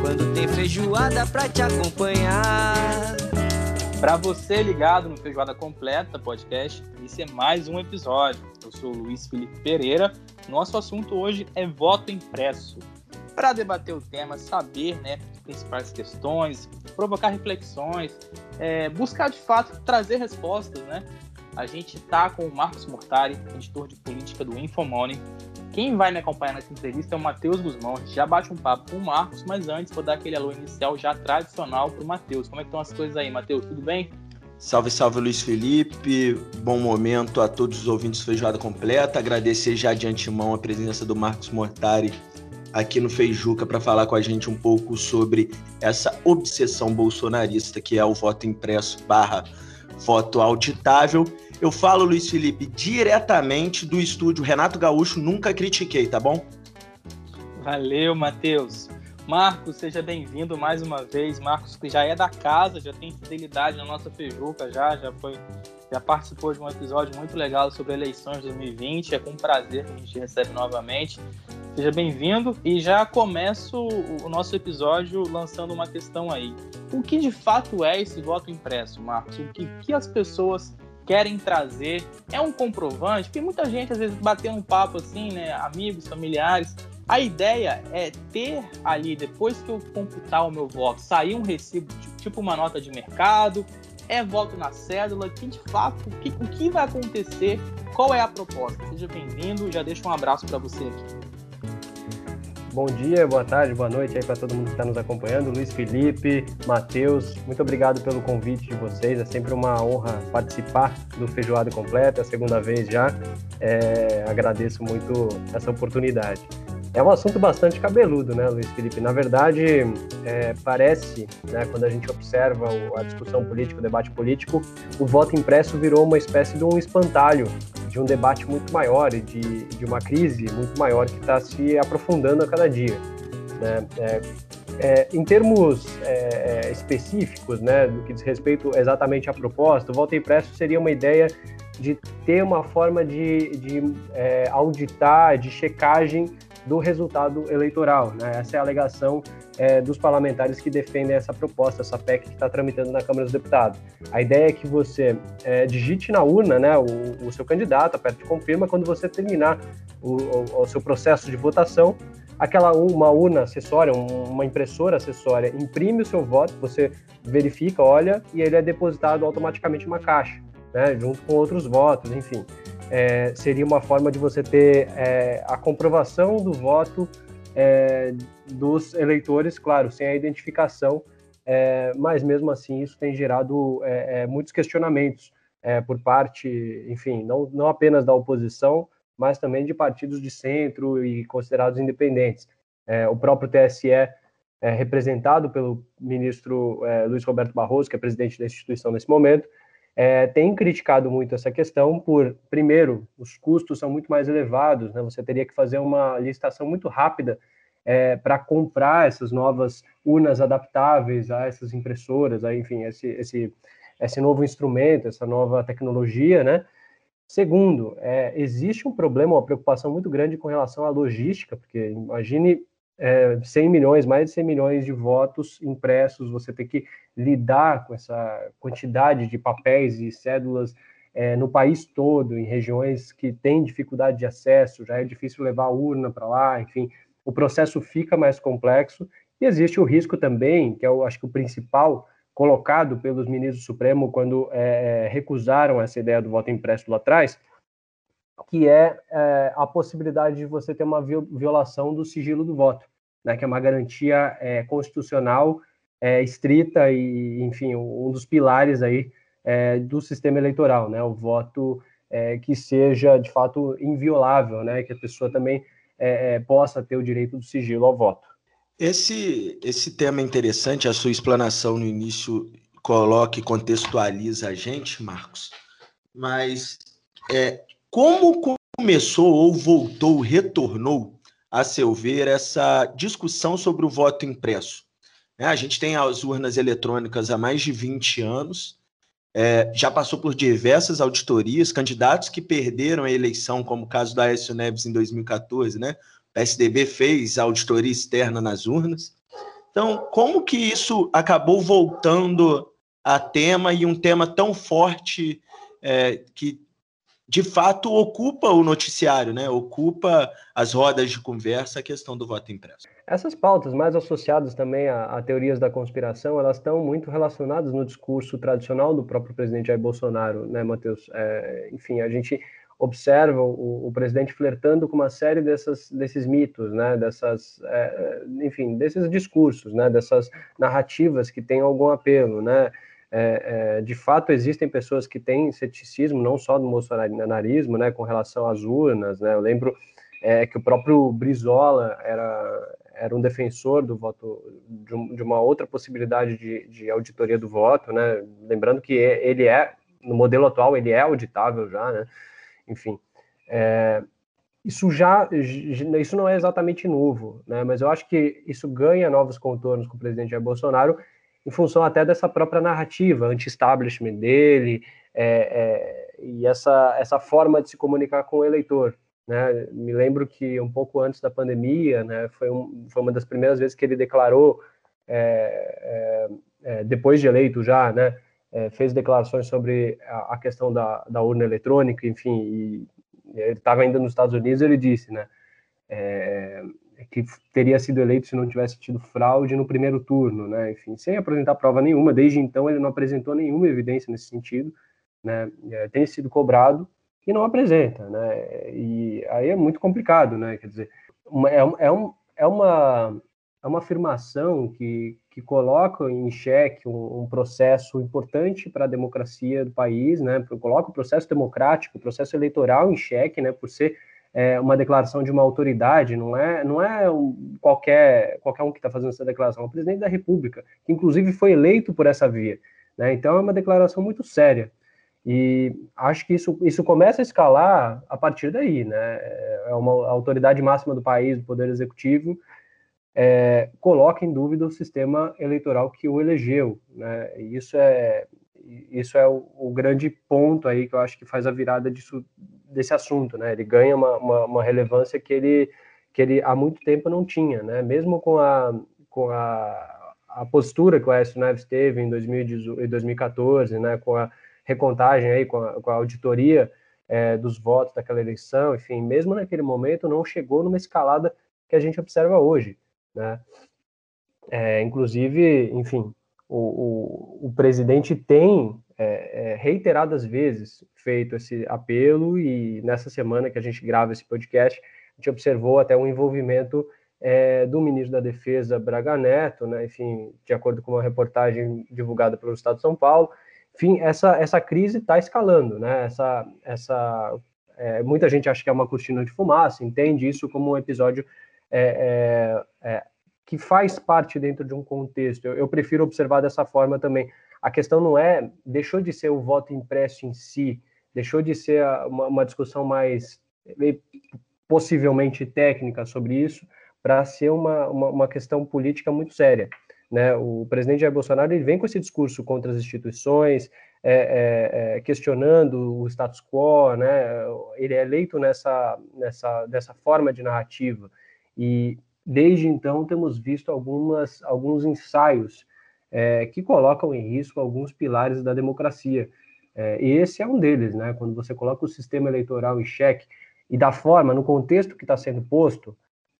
quando tem feijoada pra te acompanhar. Para você ligado no Feijoada Completa Podcast, esse é mais um episódio. Eu sou o Luiz Felipe Pereira. Nosso assunto hoje é voto impresso. Para debater o tema, saber né, principais questões, provocar reflexões, é, buscar de fato trazer respostas, né? A gente está com o Marcos Mortari, editor de política do Infomoney. Quem vai me acompanhar nessa entrevista é o Matheus Guzmão. A gente já bate um papo com o Marcos, mas antes vou dar aquele alô inicial já tradicional para o Matheus. Como é que estão as coisas aí, Matheus? Tudo bem? Salve, salve Luiz Felipe. Bom momento a todos os ouvintes do Feijoada Completa. Agradecer já de antemão a presença do Marcos Mortari aqui no Feijuca para falar com a gente um pouco sobre essa obsessão bolsonarista que é o voto impresso barra voto auditável. Eu falo, Luiz Felipe, diretamente do estúdio Renato Gaúcho, nunca critiquei, tá bom? Valeu, Matheus. Marcos, seja bem-vindo mais uma vez. Marcos, que já é da casa, já tem fidelidade na nossa Feijuca, já, já foi, já participou de um episódio muito legal sobre eleições de 2020. É com prazer que a gente recebe novamente. Seja bem-vindo e já começo o nosso episódio lançando uma questão aí. O que de fato é esse voto impresso, Marcos? O que, que as pessoas querem trazer? É um comprovante? Porque muita gente às vezes bateu um papo assim, né? Amigos, familiares. A ideia é ter ali, depois que eu computar o meu voto, sair um recibo, tipo uma nota de mercado, é voto na cédula, que de fato, o que, o que vai acontecer, qual é a proposta? Seja bem-vindo, já deixo um abraço para você aqui. Bom dia, boa tarde, boa noite aí para todo mundo que está nos acompanhando. Luiz Felipe, Matheus, muito obrigado pelo convite de vocês. É sempre uma honra participar do Feijoada Completa, é a segunda vez já. É, agradeço muito essa oportunidade. É um assunto bastante cabeludo, né, Luiz Felipe? Na verdade, é, parece, né, quando a gente observa a discussão política, o debate político, o voto impresso virou uma espécie de um espantalho de um debate muito maior e de, de uma crise muito maior que está se aprofundando a cada dia. Né? É, é, em termos é, é, específicos, né, do que diz respeito exatamente à proposta, o voto impresso seria uma ideia de ter uma forma de, de é, auditar, de checagem do resultado eleitoral. Né? Essa é a alegação é, dos parlamentares que defendem essa proposta, essa PEC que está tramitando na Câmara dos Deputados. A ideia é que você é, digite na urna né, o, o, seu candidato, aperte confirma, quando você terminar o, o, o seu processo de votação, aquela uma urna acessória, uma impressora acessória, imprime o seu voto, você verifica, olha, e ele é depositado automaticamente em uma caixa, né, junto com outros votos, enfim é, seria uma forma de você ter é, a comprovação do voto é, dos eleitores, claro, sem a identificação, é, mas mesmo assim isso tem gerado é, é, muitos questionamentos por parte, enfim, não, não apenas da oposição, mas também de partidos de centro e considerados independentes. o próprio TSE é, representado pelo ministro é, Luiz Roberto Barroso, que é presidente da instituição nesse momento, é, tem criticado muito essa questão por, primeiro, os custos são muito mais elevados, né? Você teria que fazer uma licitação muito rápida é, para comprar essas novas urnas adaptáveis a essas impressoras, a, enfim, esse, esse, esse novo instrumento, essa nova tecnologia, né? Segundo, é, existe um problema, uma preocupação muito grande com relação à logística, porque imagine é, 100 milhões, mais de 100 milhões de votos impressos, você tem que lidar com essa quantidade de papéis e cédulas é, no país todo, em regiões que têm dificuldade de acesso, já é difícil levar a urna para lá, enfim, o processo fica mais complexo e existe o risco também, que é eu acho que o principal, colocado pelos ministros do Supremo quando é, é, recusaram essa ideia do voto impresso lá atrás, que é, é, a possibilidade de você ter uma violação do sigilo do voto né, que é uma garantia é, constitucional é, estrita e, enfim, um dos pilares aí é, do sistema eleitoral, né, o voto é, que seja de fato inviolável, né, que a pessoa também é, é, possa ter o direito do sigilo ao voto. Esse, esse tema é interessante, a sua explanação no início coloca e contextualiza a gente, Marcos, mas é, como começou ou voltou, retornou, a seu ver, essa discussão sobre o voto impresso? É, a gente tem as urnas eletrônicas há mais de 20 anos, é, já passou por diversas auditorias, candidatos que perderam a eleição, como o caso da Aécio Neves em 2014, né? O PSDB fez auditoria externa nas urnas. Então, como que isso acabou voltando a tema e um tema tão forte é, que de fato ocupa o noticiário, né? Ocupa as rodas de conversa a questão do voto impresso. Essas pautas, mais associadas também a, a teorias da conspiração, elas estão muito relacionadas no discurso tradicional do próprio presidente Jair Bolsonaro, né, Matheus? É, enfim, a gente observa o, o, presidente flertando com uma série dessas, desses mitos, né, dessas, é, enfim, desses discursos, né, dessas narrativas que têm algum apelo, né, é, é, de fato existem pessoas que têm ceticismo, não só do bolsonarismo, né, com relação às urnas, né, eu lembro é, que o próprio Brizola era, era um defensor do voto, de, um, de uma outra possibilidade de, de, auditoria do voto, né, lembrando que ele é, no modelo atual, ele é auditável já, né, enfim, é, isso já, isso não é exatamente novo, né, mas eu acho que isso ganha novos contornos com o presidente Jair Bolsonaro, em função até dessa própria narrativa anti-establishment dele é, é, e essa, essa forma de se comunicar com o eleitor. Né? Me lembro que um pouco antes da pandemia, né, foi, um, foi uma das primeiras vezes que ele declarou, é, é, é depois de eleito já, né, é, fez declarações sobre a, a, questão da, da urna eletrônica, enfim, e ele estava ainda nos Estados Unidos, ele disse, né, que teria sido eleito se não tivesse tido fraude no primeiro turno, né? Enfim, sem apresentar prova nenhuma. Desde então ele não apresentou nenhuma evidência nesse sentido, né? É, tem sido cobrado e não apresenta, né? E aí é muito complicado, né? Quer dizer, é, é, um, é uma é uma afirmação que, que coloca em xeque um, um processo importante para a democracia do país, né? Coloca o processo democrático, o processo eleitoral em xeque, né? Por ser é, uma declaração de uma autoridade, não é, não é um, qualquer, qualquer um que está fazendo essa declaração, é o presidente da República, que inclusive foi eleito por essa via. Né? Então é uma declaração muito séria. E acho que isso, isso começa a escalar a partir daí. Né? É uma autoridade máxima do país, do Poder Executivo, é, coloca em dúvida o sistema eleitoral que o elegeu. Né? E isso é, isso é o, o, grande ponto aí que eu acho que faz a virada disso, desse assunto, né? Ele ganha uma, uma, uma, relevância que ele, que ele há muito tempo não tinha, né? Mesmo com a, com a, a postura que o Aécio Neves teve em 2014, né? Com a recontagem aí, com a, com a auditoria é, dos votos daquela eleição, enfim, mesmo naquele momento não chegou numa escalada que a gente observa hoje, né? É, inclusive, enfim, o, o, o presidente tem é, é, reiteradas vezes feito esse apelo e nessa semana que a gente grava esse podcast, a gente observou até um envolvimento é, do ministro da Defesa Braga Neto, né, enfim, de acordo com uma reportagem divulgada pelo Estado de São Paulo, enfim, essa, essa crise está escalando, né, essa, essa, é, muita gente acha que é uma cortina de fumaça, entende isso como um episódio é, é, que faz parte dentro de um contexto. Eu, eu, prefiro observar dessa forma também. A questão não é, deixou de ser o voto impresso em si, deixou de ser uma, uma discussão mais eh, possivelmente técnica sobre isso, para ser uma, uma, uma, questão política muito séria. Né? O presidente Jair Bolsonaro ele vem com esse discurso contra as instituições, é, é, é, questionando o status quo, né? ele é eleito nessa, nessa, dessa forma de narrativa. E desde então temos visto algumas, alguns ensaios é, que colocam em risco alguns pilares da democracia. É, e esse é um deles, né? Quando você coloca o sistema eleitoral em xeque e da forma, no contexto que está sendo posto,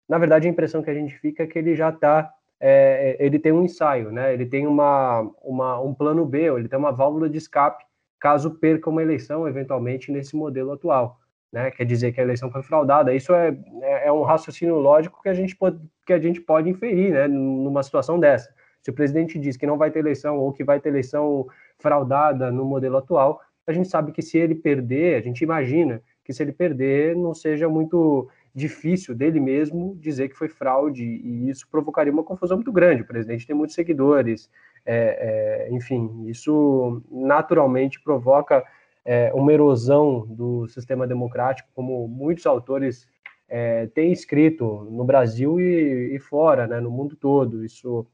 na verdade a impressão que a gente fica é que ele já está, é, ele tem um ensaio, né? Ele tem uma, uma, um plano B, ele tem uma válvula de escape caso perca uma eleição eventualmente nesse modelo atual. Né, quer dizer que a eleição foi fraudada. Isso é, é, é um raciocínio lógico que a gente pode, que a gente pode inferir né, numa situação dessa. Se o presidente diz que não vai ter eleição ou que vai ter eleição fraudada no modelo atual, a gente sabe que se ele perder, a gente imagina que se ele perder não seja muito difícil dele mesmo dizer que foi fraude, e isso provocaria uma confusão muito grande. O presidente tem muitos seguidores, é, é, enfim, isso naturalmente provoca é, uma erosão do sistema democrático, como muitos autores é, têm escrito no Brasil e, e, fora, né, no mundo todo. Isso,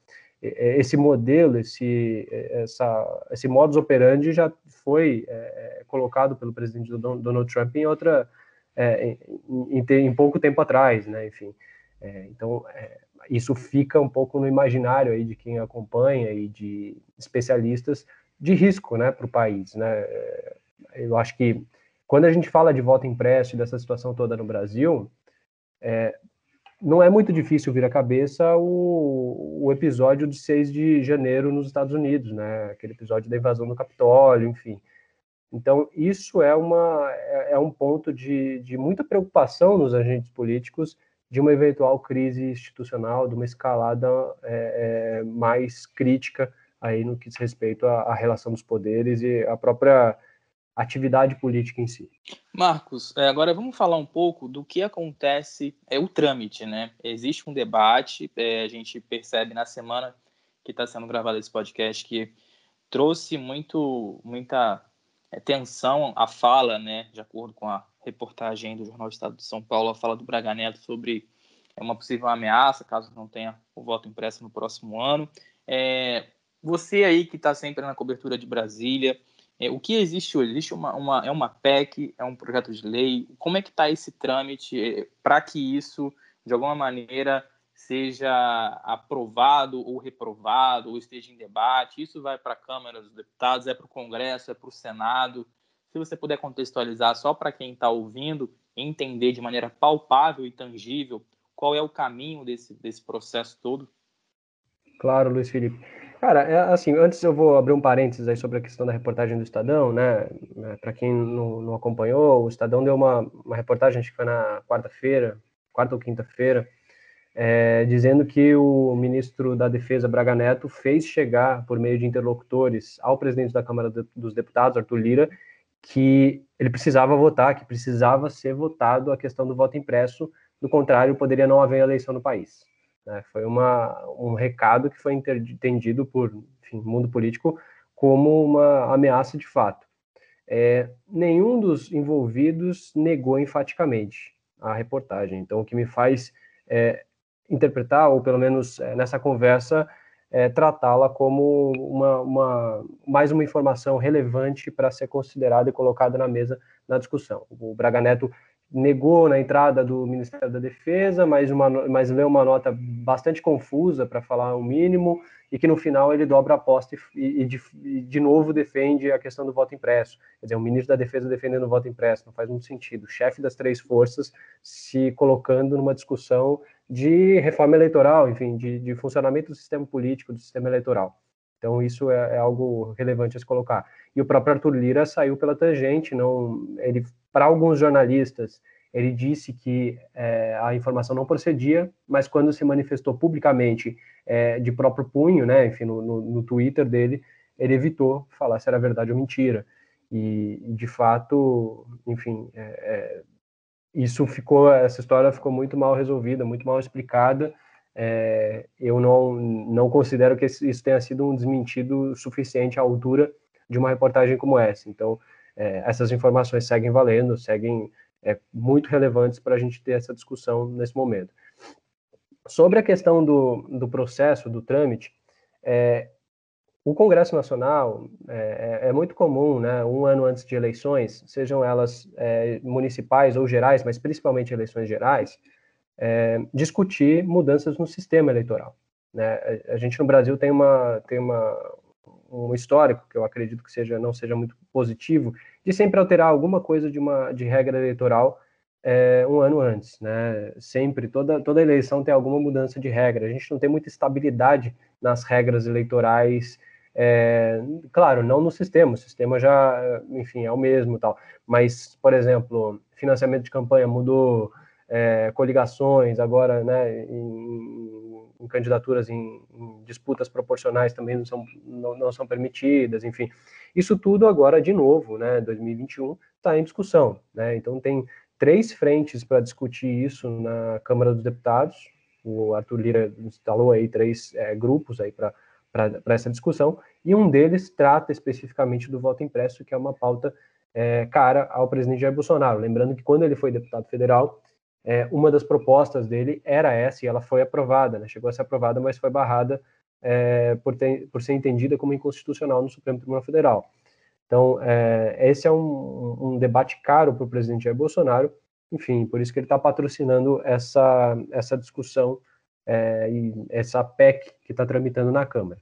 esse modelo, esse, essa, esse modus operandi já foi é, colocado pelo presidente Donald Trump em outra é, em, em, em, pouco tempo atrás, né? Enfim, é, então é, isso fica um pouco no imaginário aí de quem acompanha e de especialistas de risco, né, para o país, né? É, eu acho que quando a gente fala de voto impresso e dessa situação toda no Brasil, é, não é muito difícil vir à cabeça o, o, episódio de 6 de janeiro nos Estados Unidos, né? Aquele episódio da invasão do Capitólio, enfim. Então, isso é, uma, é, é um ponto de, de muita preocupação nos agentes políticos de uma eventual crise institucional, de uma escalada é, é, mais crítica aí no que diz respeito à, à, relação dos poderes e à própria atividade política em si. Marcos, é, agora vamos falar um pouco do que acontece, é o trâmite, né? Existe um debate, é, a gente percebe na semana que está sendo gravado esse podcast que trouxe muito, muita é, tensão a fala, né, de acordo com a reportagem do Jornal Estado de São Paulo, a fala do Braga Neto sobre é, uma possível ameaça, caso não tenha o voto impresso no próximo ano. É, você aí que está sempre na cobertura de Brasília, é, o que existe hoje? Existe uma, uma, é uma PEC, é um projeto de lei? Como é que está esse trâmite é, para que isso, de alguma maneira, seja aprovado ou reprovado, ou esteja em debate. Isso vai para a Câmara dos Deputados, é para o Congresso, é para o Senado. Se você puder contextualizar só para quem está ouvindo, entender de maneira palpável e tangível qual é o caminho desse, desse processo todo. Claro, Luiz Felipe. Cara, é, assim, antes eu vou abrir um parênteses aí sobre a questão da reportagem do Estadão, né? É, para quem não, não, acompanhou, o Estadão deu uma, uma reportagem, acho que foi na quarta-feira, quarta ou quinta-feira, é, dizendo que o ministro da Defesa, Braga Neto, fez chegar, por meio de interlocutores, ao presidente da Câmara dos Deputados, Arthur Lira, que ele precisava votar, que precisava ser votado a questão do voto impresso, do contrário, poderia não haver eleição no país. Né? Foi uma, um recado que foi entendido por enfim, mundo político como uma ameaça de fato. É, nenhum dos envolvidos negou enfaticamente a reportagem. Então, o que me faz é, interpretar, ou pelo menos é, nessa conversa, é, tratá-la como uma, uma, mais uma informação relevante para ser considerada e colocada na mesa na discussão. O Braga Neto negou na entrada do Ministério da Defesa, mas, uma, mas leu uma nota bastante confusa, para falar o mínimo, e que no final ele dobra a aposta e, e, de, e, de, novo defende a questão do voto impresso. Quer dizer, o ministro da Defesa defendendo o voto impresso, não faz muito sentido. O chefe das três forças se colocando numa discussão de reforma eleitoral, enfim, de, de funcionamento do sistema político, do sistema eleitoral. Então, isso é, é, algo relevante a se colocar. E o próprio Arthur Lira saiu pela tangente, não, ele, para alguns jornalistas, ele disse que é, a informação não procedia, mas quando se manifestou publicamente é, de próprio punho, né, enfim, no, no, no, Twitter dele, ele evitou falar se era verdade ou mentira. E, de fato, enfim, é, é isso ficou, essa história ficou muito mal resolvida, muito mal explicada. É, eu não, não considero que isso tenha sido um desmentido suficiente à altura de uma reportagem como essa. Então, é, essas informações seguem valendo, seguem é, muito relevantes para a gente ter essa discussão nesse momento. Sobre a questão do, do processo, do trâmite, é, o Congresso Nacional é, é, é, muito comum, né, um ano antes de eleições, sejam elas municipais ou gerais, mas principalmente eleições gerais, é, discutir mudanças no sistema eleitoral. Né? A, gente no Brasil tem uma tem uma um histórico que eu acredito que seja não seja muito positivo de sempre alterar alguma coisa de uma de regra eleitoral é, um ano antes, né? Sempre toda toda eleição tem alguma mudança de regra. A gente não tem muita estabilidade nas regras eleitorais é, claro, não no sistema, o sistema já, enfim, é o mesmo tal. Mas, por exemplo, financiamento de campanha mudou, é, coligações agora, né, em, em candidaturas em, em, disputas proporcionais também não são, não, não, são permitidas, enfim. Isso tudo agora, de novo, né, 2021, está em discussão, né, então tem, três frentes para discutir isso na Câmara dos Deputados. O Arthur Lira instalou aí três é, grupos aí para essa discussão, e um deles trata especificamente do voto impresso, que é uma pauta é, cara ao presidente Jair Bolsonaro. Lembrando que quando ele foi deputado federal, é, uma das propostas dele era essa, e ela foi aprovada, né? chegou a ser aprovada, mas foi barrada é, por, ter, por ser entendida como inconstitucional no Supremo Tribunal Federal. Então, é, esse é um, um debate caro para o presidente Jair Bolsonaro, enfim, por isso que ele está patrocinando essa, essa discussão é, e essa PEC que está tramitando na Câmara.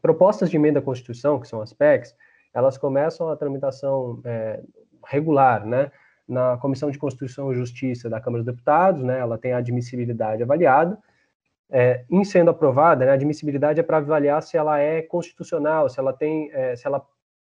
Propostas de emenda à Constituição, que são as PECs, elas começam a tramitação é, regular, né? Na Comissão de Constituição e Justiça da Câmara dos Deputados, né? Ela tem a admissibilidade avaliada. É, em sendo aprovada, né, a admissibilidade é para avaliar se ela é constitucional, se ela tem, é, se ela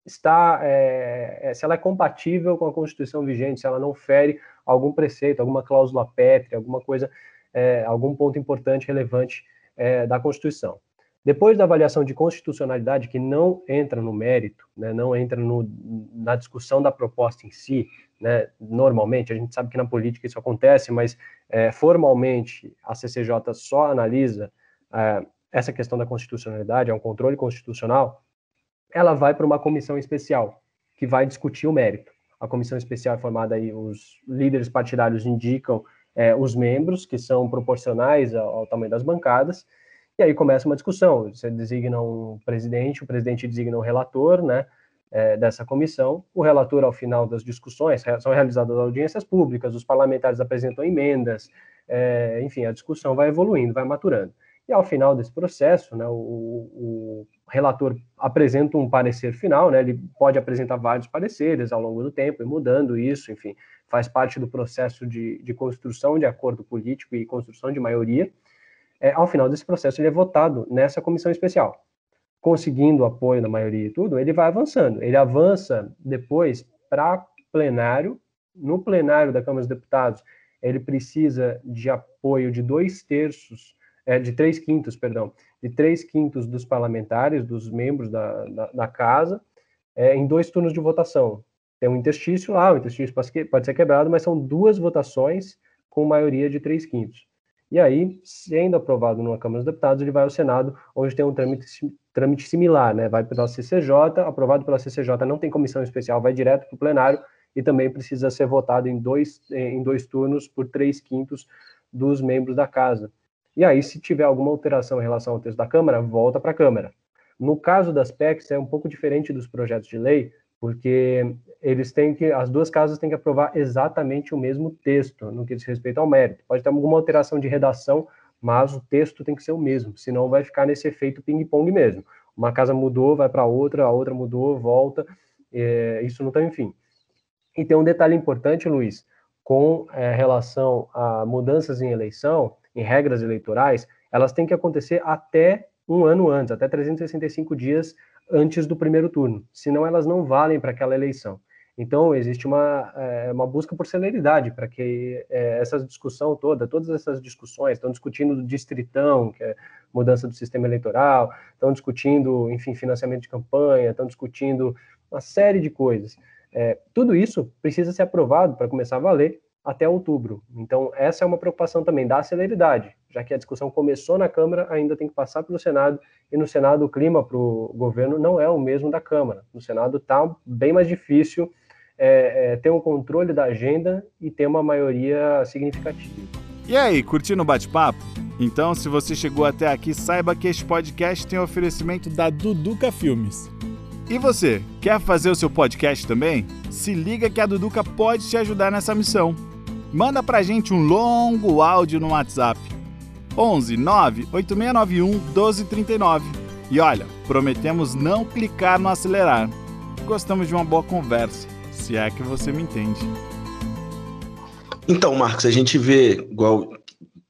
está, é, é, se ela é compatível com a Constituição vigente, se ela não fere algum preceito, alguma cláusula pétrea, alguma coisa, é, algum ponto importante, relevante é, da Constituição. Depois da avaliação de constitucionalidade, que não entra no mérito, né, não entra no, na discussão da proposta em si, né, normalmente, a gente sabe que na política isso acontece, mas é, formalmente a CCJ só analisa é, essa questão da constitucionalidade, é um controle constitucional, ela vai para uma comissão especial, que vai discutir o mérito. A comissão especial é formada aí, os líderes partidários indicam é, os membros, que são proporcionais ao, ao, tamanho das bancadas, e aí começa uma discussão. Você designa um presidente, o presidente designa um relator, né, é, dessa comissão. O relator, ao final das discussões, são realizadas audiências públicas, os parlamentares apresentam emendas, é, enfim, a discussão vai evoluindo, vai maturando. E ao final desse processo, né, o, o, relator apresenta um parecer final, né, ele pode apresentar vários pareceres ao longo do tempo e mudando isso, enfim, faz parte do processo de, de construção de acordo político e construção de maioria. É, ao final desse processo, ele é votado nessa comissão especial. Conseguindo o apoio da maioria e tudo, ele vai avançando. Ele avança depois para plenário. No plenário da Câmara dos Deputados, ele precisa de apoio de dois terços é, de três quintos, perdão, de três quintos dos parlamentares, dos membros da, da, da casa, é, em dois turnos de votação. Tem um interstício lá, o interstício pode, pode ser quebrado, mas são duas votações com maioria de três quintos. E aí, sendo aprovado numa Câmara dos Deputados, ele vai ao Senado, onde tem um trâmite, trâmite similar, né? Vai pela CCJ, aprovado pela CCJ, não tem comissão especial, vai direto para o plenário e também precisa ser votado em dois, em dois turnos por três quintos dos membros da casa. E aí, se tiver alguma alteração em relação ao texto da Câmara, volta para a Câmara. No caso das PECs, é um pouco diferente dos projetos de lei, porque eles têm que, as duas casas têm que aprovar exatamente o mesmo texto, no que diz respeito ao mérito. Pode ter alguma alteração de redação, mas o texto tem que ser o mesmo, senão vai ficar nesse efeito ping-pong mesmo. Uma casa mudou, vai para outra, a outra mudou, volta, é, isso não tem fim. E tem um detalhe importante, Luiz, com é, relação a mudanças em eleição, em regras eleitorais, elas têm que acontecer até um ano antes, até 365 dias antes do primeiro turno, senão elas não valem para aquela eleição. Então, existe uma, é, uma busca por celeridade para que é, essa discussão toda, todas essas discussões, estão discutindo do distritão, que é mudança do sistema eleitoral, estão discutindo, enfim, financiamento de campanha, estão discutindo uma série de coisas. É, tudo isso precisa ser aprovado para começar a valer até outubro. Então, essa é uma preocupação também da celeridade, já que a discussão começou na Câmara, ainda tem que passar pelo Senado, e no Senado o clima para o governo não é o mesmo da Câmara. No Senado está bem mais difícil é, é, ter um controle da agenda e ter uma maioria significativa. E aí, curtindo o bate-papo? Então, se você chegou até aqui, saiba que este podcast tem oferecimento da Duduca Filmes. E você, quer fazer o seu podcast também? Se liga que a Duduca pode te ajudar nessa missão manda pra gente um longo áudio no WhatsApp. 11 9 8691 1239. E olha, prometemos não clicar no acelerar. Gostamos de uma boa conversa, se é que você me entende. Então, Marcos, a gente vê, igual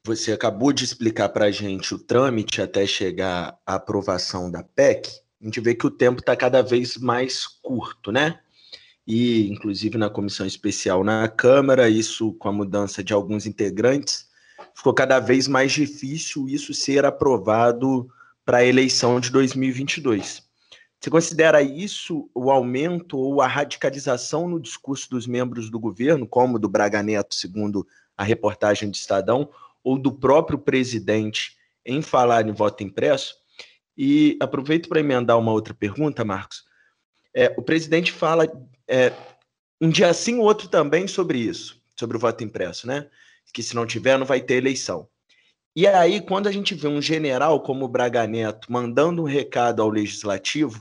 você acabou de explicar para a gente o trâmite até chegar à aprovação da PEC, a gente vê que o tempo está cada vez mais curto, né? E inclusive na comissão especial na Câmara, isso com a mudança de alguns integrantes, ficou cada vez mais difícil isso ser aprovado para a eleição de 2022. Você considera isso o aumento ou a radicalização no discurso dos membros do governo, como do Braga Neto, segundo a reportagem de Estadão, ou do próprio presidente em falar em voto impresso? E aproveito para emendar uma outra pergunta, Marcos. É, o presidente fala é, um dia sim, o outro também sobre isso, sobre o voto impresso, né? Que se não tiver, não vai ter eleição. E aí, quando a gente vê um general como o Braga Neto mandando um recado ao legislativo,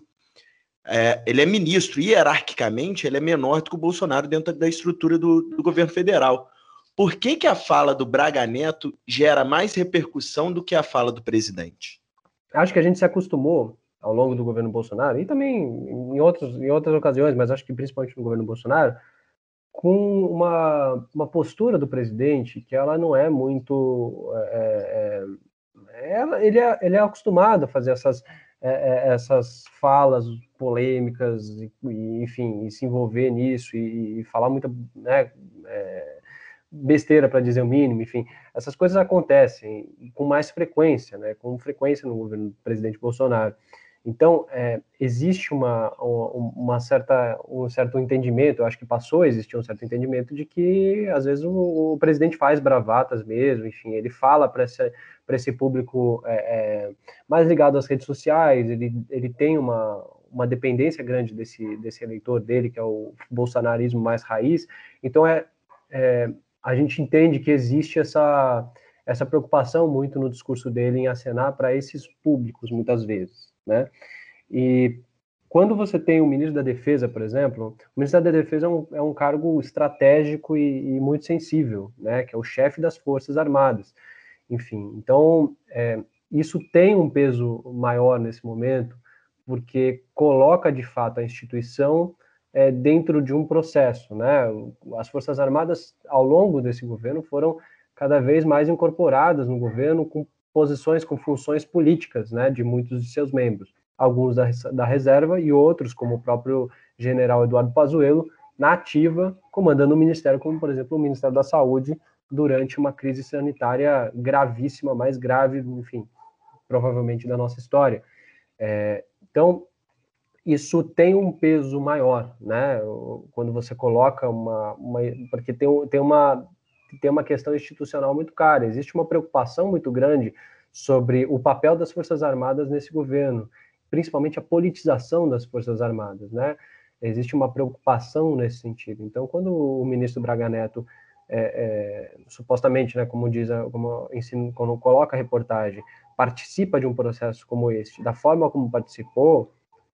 é, ele é ministro, hierarquicamente ele é menor do que o Bolsonaro dentro da estrutura do, do governo federal. Por que, que a fala do Braga Neto gera mais repercussão do que a fala do presidente? Acho que a gente se acostumou ao longo do governo Bolsonaro, e também em, outros, em outras ocasiões, mas acho que principalmente no governo Bolsonaro, com uma, uma postura do presidente que ela não é muito. É, é, ela, ele, é, ele é acostumado a fazer essas, é, é essas falas polêmicas, e, enfim, e se envolver nisso e, e falar muita né, é, besteira, para dizer o mínimo, enfim, essas coisas acontecem com mais frequência, né, com frequência no governo do presidente Bolsonaro. Então, é, existe uma, uma certa, um certo entendimento, eu acho que passou a existir um certo entendimento de que, às vezes, o, o presidente faz bravatas mesmo, enfim, ele fala para esse, esse público é, é, mais ligado às redes sociais, ele, ele tem uma, uma dependência grande desse, desse eleitor dele, que é o bolsonarismo mais raiz, então é, é a gente entende que existe essa, essa preocupação muito no discurso dele em acenar para esses públicos, muitas vezes né? E quando você tem o ministro da Defesa, por exemplo, o ministro da Defesa é um, é um cargo estratégico e, e, muito sensível, né? Que é o chefe das Forças Armadas. Enfim, então é, isso tem um peso maior nesse momento, porque coloca de fato a instituição é, dentro de um processo, né? As Forças Armadas, ao longo desse governo, foram cada vez mais incorporadas no governo com posições com funções políticas, né, de muitos de seus membros, alguns da, da reserva e outros, como o próprio general Eduardo Pazuello, na ativa, comandando o ministério, como por exemplo o Ministério da Saúde, durante uma crise sanitária gravíssima, mais grave, enfim, provavelmente da nossa história. É, então, isso tem um peso maior, né? Quando você coloca uma, uma porque tem, tem uma tem uma questão institucional muito cara. Existe uma preocupação muito grande sobre o papel das Forças Armadas nesse governo, principalmente a politização das Forças Armadas, né? Existe uma preocupação nesse sentido. Então, quando o ministro Braga Neto é, é, supostamente, né, como diz, como ensino, quando coloca a reportagem, participa de um processo como este, da forma como participou,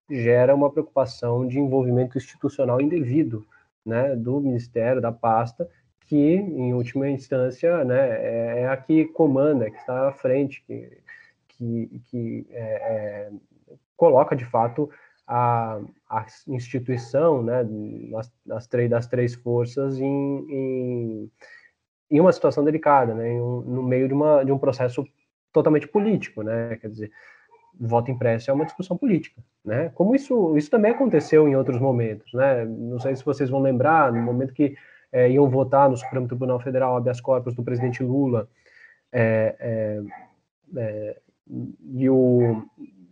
gera uma preocupação de envolvimento institucional indevido, né, do ministério, da pasta, que, em última instância, né, é, é a que comanda, que está à frente, que, que, que é, é, coloca, de fato, a, a instituição né, das, três, das três forças em, em, em uma situação delicada, né, um, no meio de, uma, de um processo totalmente político, né, quer dizer, voto impresso é uma discussão política, né? Como isso, isso também aconteceu em outros momentos, né? Não sei se vocês vão lembrar, no momento que é, iam votar no Supremo Tribunal Federal habeas corpus do presidente Lula é, é, é, e, o,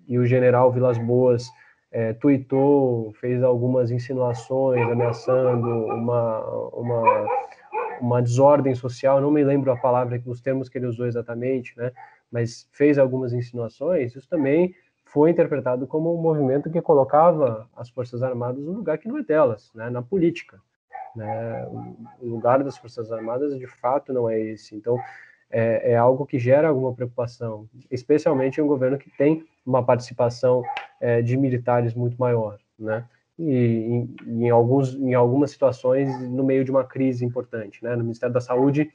e o general Vilas Boas é, tuitou, fez algumas insinuações ameaçando uma, uma, uma desordem social, não me lembro a palavra, os termos que ele usou exatamente, né, mas fez algumas insinuações, isso também foi interpretado como um movimento que colocava as Forças Armadas no lugar que não é delas, né, na política. Né? O lugar das Forças Armadas, de fato, não é esse. Então, é, é, algo que gera alguma preocupação, especialmente em um governo que tem uma participação é, de militares muito maior, né? E em, em, alguns, em algumas situações no meio de uma crise importante, né? No Ministério da Saúde,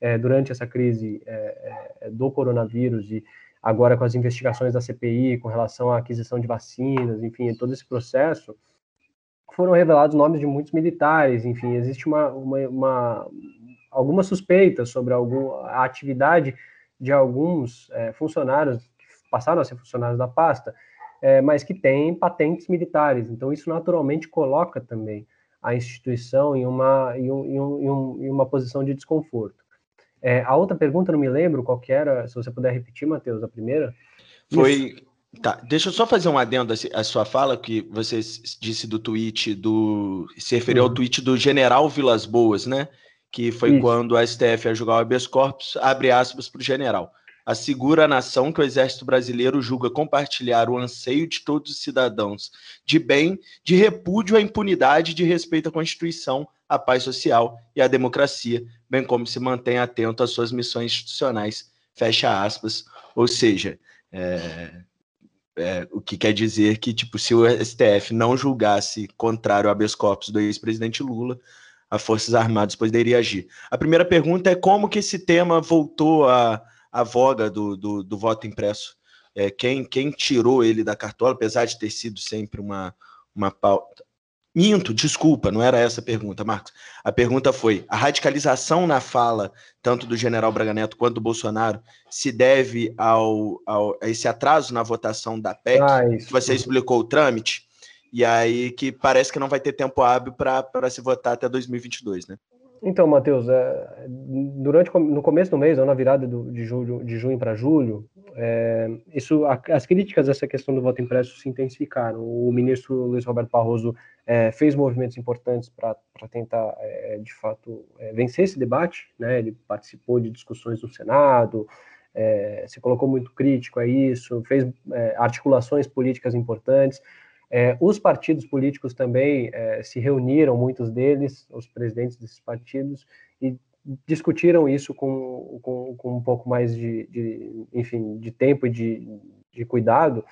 é, durante essa crise é, é, do coronavírus e agora com as investigações da CPI com relação à aquisição de vacinas, enfim, todo esse processo, foram revelados nomes de muitos militares, enfim, existe uma, uma, uma alguma suspeita sobre algum, a atividade de alguns é, funcionários que passaram a ser funcionários da pasta, é, mas que têm patentes militares. Então, isso naturalmente coloca também a instituição em uma, em, um, em, um, em uma posição de desconforto. É, a outra pergunta, não me lembro qual era, se você puder repetir, Matheus, a primeira. Foi Tá, deixa eu só fazer um adendo à sua fala, que você disse do tweet do. Se referiu uhum. ao tweet do general Vilas Boas, né? Que foi Isso. quando a STF ia julgar o habeas corpus, abre aspas para o general. Assegura a nação que o exército brasileiro julga compartilhar o anseio de todos os cidadãos de bem, de repúdio à impunidade, de respeito à Constituição, à paz social e à democracia, bem como se mantém atento às suas missões institucionais. Fecha aspas. Ou seja, é, é, o que quer dizer que, tipo, se o STF não julgasse contrário ao habeas corpus do ex-presidente Lula, as Forças Armadas poderiam agir. A primeira pergunta é como que esse tema voltou à, à voga do, do, do voto impresso? É, quem, quem tirou ele da cartola, apesar de ter sido sempre uma, uma pauta, Minto, desculpa, não era essa a pergunta, Marcos. A pergunta foi: a radicalização na fala, tanto do general Braga Neto quanto do Bolsonaro, se deve ao, ao a esse atraso na votação da PEC? Ah, Você explicou o trâmite, e aí que parece que não vai ter tempo hábil para se votar até 2022, né? Então, Matheus, é, durante no começo do mês, ou na virada do, de, julho, de junho para julho, é, isso, a, as críticas a essa questão do voto impresso se intensificaram. O ministro Luiz Roberto Barroso é, fez movimentos importantes para tentar, é, de fato, é, vencer esse debate. Né? Ele participou de discussões no Senado, é, se colocou muito crítico a isso, fez articulações políticas importantes. É, os partidos políticos também é, se reuniram, muitos deles, os presidentes desses partidos, e discutiram isso com, com, com um pouco mais de, de, enfim, de tempo e de, de cuidado,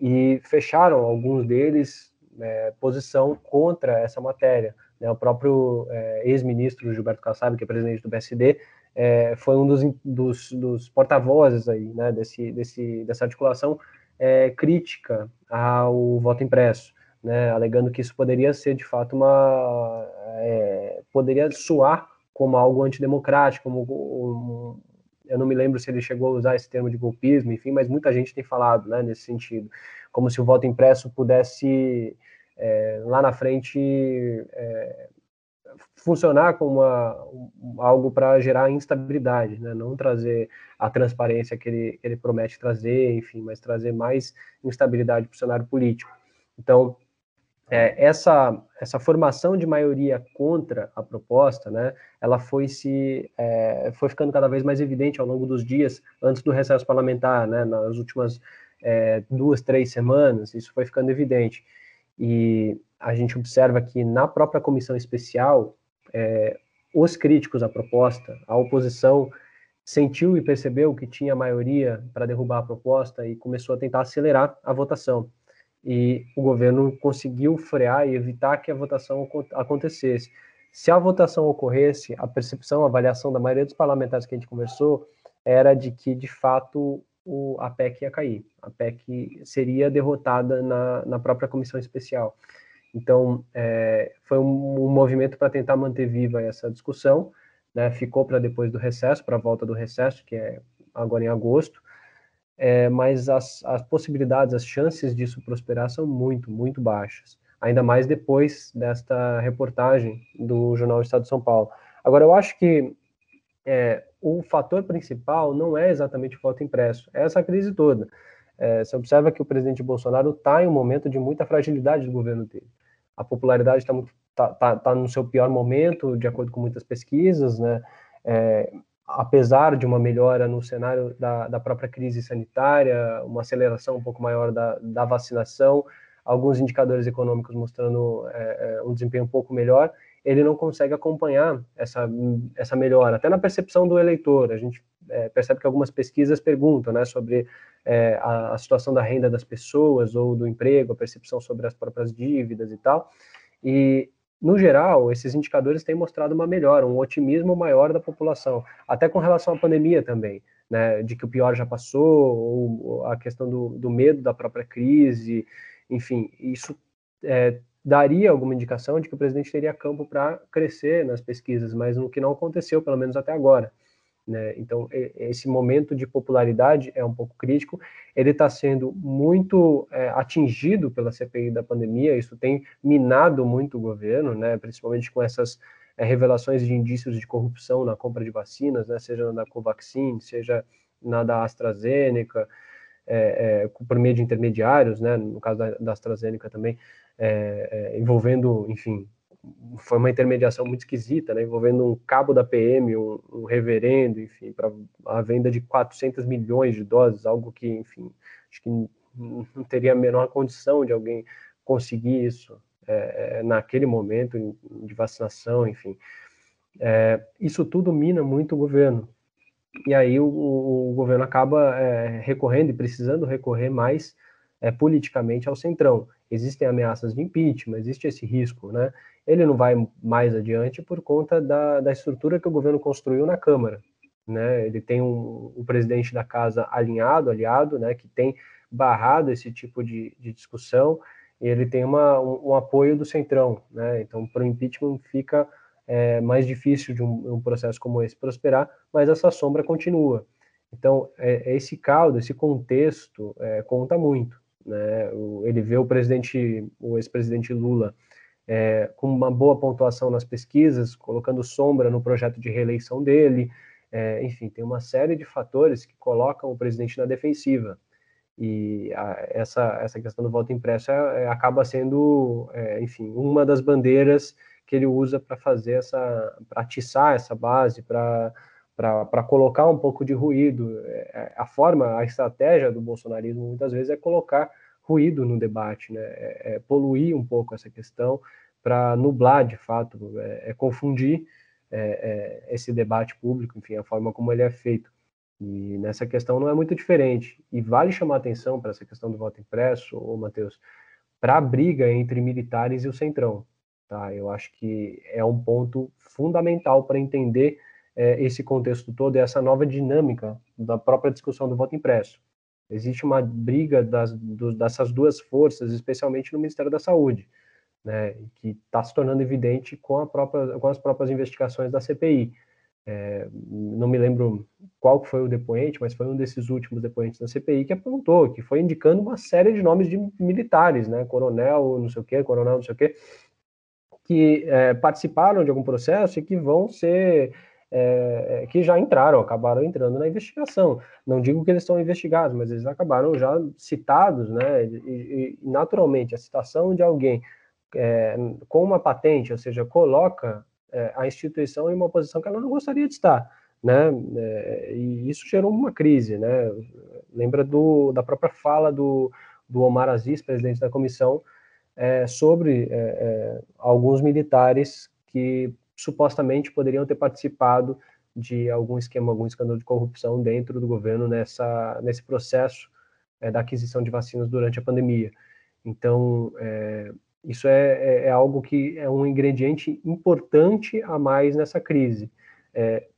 e fecharam alguns deles é, posição contra essa matéria. Né? O próprio é, ex-ministro Gilberto Kassab, que é presidente do PSD, é, foi um dos, dos, dos porta-vozes aí, né, desse, desse, dessa articulação é, crítica ao voto impresso, né, alegando que isso poderia ser de fato uma. É, poderia soar como algo antidemocrático, como eu não me lembro se ele chegou a usar esse termo de golpismo, enfim, mas muita gente tem falado né, nesse sentido, como se o voto impresso pudesse é, lá na frente é, funcionar como uma, algo para gerar instabilidade, né? não trazer a transparência que ele, que ele promete trazer, enfim, mas trazer mais instabilidade para o cenário político. Então, é, essa, essa formação de maioria contra a proposta, né, ela foi se é, foi ficando cada vez mais evidente ao longo dos dias antes do recesso parlamentar, né, nas últimas é, duas, três semanas, isso foi ficando evidente. E a gente observa que na própria comissão especial é, os críticos à proposta, a oposição sentiu e percebeu que tinha maioria para derrubar a proposta e começou a tentar acelerar a votação. E o governo conseguiu frear e evitar que a votação acontecesse. Se a votação ocorresse, a percepção, a avaliação da maioria dos parlamentares que a gente conversou era de que, de fato, o, a PEC ia cair. A PEC seria derrotada na, na própria comissão especial. Então, é, foi um, um movimento para tentar manter viva essa discussão, né? ficou para depois do recesso, para a volta do recesso, que é agora em agosto, é, mas as, as possibilidades, as chances disso prosperar são muito, muito baixas, ainda mais depois desta reportagem do Jornal Estado de São Paulo. Agora, eu acho que é, o fator principal não é exatamente o voto impresso, é essa crise toda. É, você observa que o presidente Bolsonaro está em um momento de muita fragilidade do governo dele a popularidade está tá, tá, tá no seu pior momento, de acordo com muitas pesquisas, né? É, apesar de uma melhora no cenário da, da própria crise sanitária, uma aceleração um pouco maior da, da vacinação, alguns indicadores econômicos mostrando é, é um desempenho um pouco melhor, ele não consegue acompanhar essa, essa melhora, até na percepção do eleitor. A gente é, percebe que algumas pesquisas perguntam né, sobre é, a, a, situação da renda das pessoas ou do emprego, a percepção sobre as próprias dívidas e tal. E, no geral, esses indicadores têm mostrado uma melhora, um otimismo maior da população, até com relação à pandemia também, né, de que o pior já passou, ou a questão do, do medo da própria crise, enfim, isso é, daria alguma indicação de que o presidente teria campo para crescer nas pesquisas, mas o que não aconteceu, pelo menos até agora. Né? Então, esse momento de popularidade é um pouco crítico. Ele está sendo muito é, atingido pela CPI da pandemia, isso tem minado muito o governo, né? principalmente com essas é, revelações de indícios de corrupção na compra de vacinas, né? seja na Covaxin, seja na da AstraZeneca. é, é, por meio de intermediários, né, no caso da, da AstraZeneca também, é, é, envolvendo, enfim, foi uma intermediação muito esquisita, né, envolvendo um cabo da PM, um, um reverendo, enfim, para a venda de 400 milhões de doses, algo que, enfim, acho que não teria a menor condição de alguém conseguir isso é, é naquele momento de vacinação, enfim. É, isso tudo mina muito o governo. E aí o, o governo acaba é, recorrendo e precisando recorrer mais é, politicamente ao centrão. Existem ameaças de impeachment, existe esse risco, né? Ele não vai mais adiante por conta da, da estrutura que o governo construiu na Câmara, né? Ele tem um, um presidente da casa alinhado, aliado, né? Que tem barrado esse tipo de, de discussão e ele tem uma, um, um apoio do centrão, né? Então, para o impeachment fica é mais difícil de um, um, processo como esse prosperar, mas essa sombra continua. Então, é, é esse caldo, esse contexto é, conta muito. Né? O, ele vê o presidente, o ex-presidente Lula, é, com uma boa pontuação nas pesquisas, colocando sombra no projeto de reeleição dele. É, enfim, tem uma série de fatores que colocam o presidente na defensiva. E a, essa, essa questão do voto impresso é, é, acaba sendo, enfim, uma das bandeiras que ele usa para fazer essa, para atiçar essa base, para para colocar um pouco de ruído. É, é, a forma, a estratégia do bolsonarismo muitas vezes é colocar ruído no debate, né? é, é poluir um pouco essa questão para nublar de fato, é, é confundir é, esse debate público, enfim, a forma como ele é feito. E nessa questão não é muito diferente. E vale chamar atenção para essa questão do voto impresso, ô Matheus, para a briga entre militares e o centrão. Tá? Eu acho que é um ponto fundamental para entender é, esse contexto todo e essa nova dinâmica da própria discussão do voto impresso. Existe uma briga das, do, dessas duas forças, especialmente no Ministério da Saúde, né, que está se tornando evidente com, própria, com, as próprias investigações da CPI. É, não me lembro qual foi o depoente, mas foi um desses últimos depoentes da CPI que apontou, que foi indicando uma série de nomes de militares, né, coronel, não sei o quê, coronel, não sei o quê, que é, participaram de algum processo e que vão ser é, é, que já entraram, acabaram entrando na investigação. Não digo que eles estão investigados, mas eles acabaram já citados, né? E, e naturalmente, a citação de alguém é, com uma patente, ou seja, coloca é, a instituição em uma posição que ela não gostaria de estar, né? É, e isso gerou uma crise, né? Lembra do, da própria fala do, do Omar Aziz, presidente da comissão, é, sobre alguns militares que supostamente poderiam ter participado de algum esquema, algum escândalo de corrupção dentro do governo nessa, nesse processo é, da aquisição de vacinas durante a pandemia. Então, é, isso é, é, algo que é um ingrediente importante a mais nessa crise.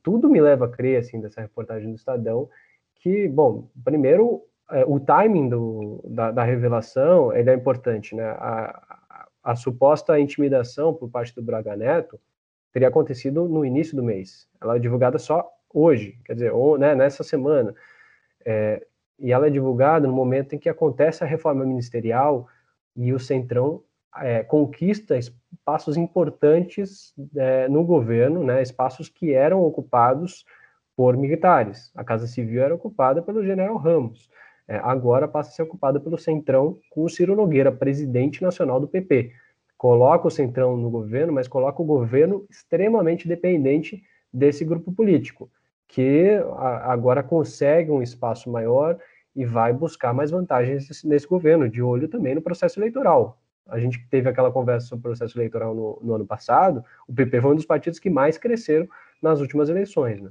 tudo me leva a crer, assim, dessa reportagem do Estadão, que, bom, primeiro, o timing do, da, da, revelação ele é importante, né? A, a, a, suposta intimidação por parte do Braga Neto teria acontecido no início do mês. Ela é divulgada só hoje, quer dizer, ou, né, nessa semana. É, e ela é divulgada no momento em que acontece a reforma ministerial e o Centrão é, conquista espaços importantes é, no governo, né, espaços que eram ocupados por militares. A Casa Civil era ocupada pelo general Ramos é, agora passa a ser ocupada pelo Centrão com o Ciro Nogueira, presidente nacional do PP. Coloca o Centrão no governo, mas coloca o governo extremamente dependente desse grupo político, que agora consegue um espaço maior e vai buscar mais vantagens nesse governo, de olho também no processo eleitoral. A gente teve aquela conversa sobre o processo eleitoral no, no ano passado, o PP foi um dos partidos que mais cresceram nas últimas eleições. Né?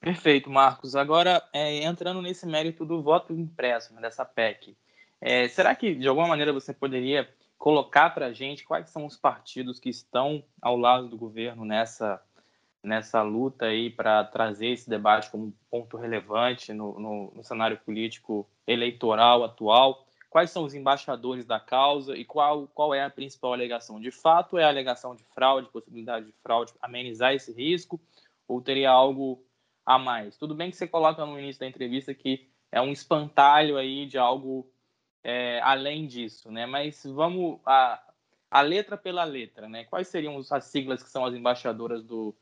Perfeito, Marcos. Agora, é, entrando nesse mérito do voto impresso, né, dessa PEC, é, será que de alguma maneira você poderia colocar para a gente quais são os partidos que estão ao lado do governo nessa, nessa luta aí para trazer esse debate como ponto relevante no, no, no cenário político eleitoral atual? Quais são os embaixadores da causa e qual, qual é a principal alegação? De fato, é a alegação de fraude, possibilidade de fraude, amenizar esse risco, ou teria algo a mais. Tudo bem que você coloca no início da entrevista que é um espantalho aí de algo é, além disso, né? Mas vamos a, a letra pela letra, né? Quais seriam as siglas que são as embaixadoras do,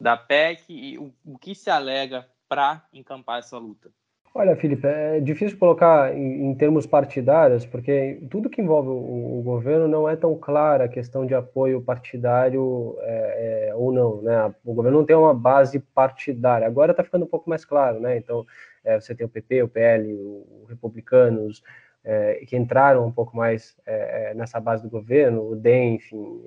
da PEC e o, o que se alega para encampar essa luta? Olha, Felipe, é difícil colocar em, em termos partidários, porque tudo que envolve o, o, governo não é tão clara a questão de apoio partidário é, é, ou não, né? O governo não tem uma base partidária. Agora está ficando um pouco mais claro, né? Então, é, você tem o PP, o PL, os republicanos, é, que entraram um pouco mais é, é, nessa base do governo, o DEM, enfim,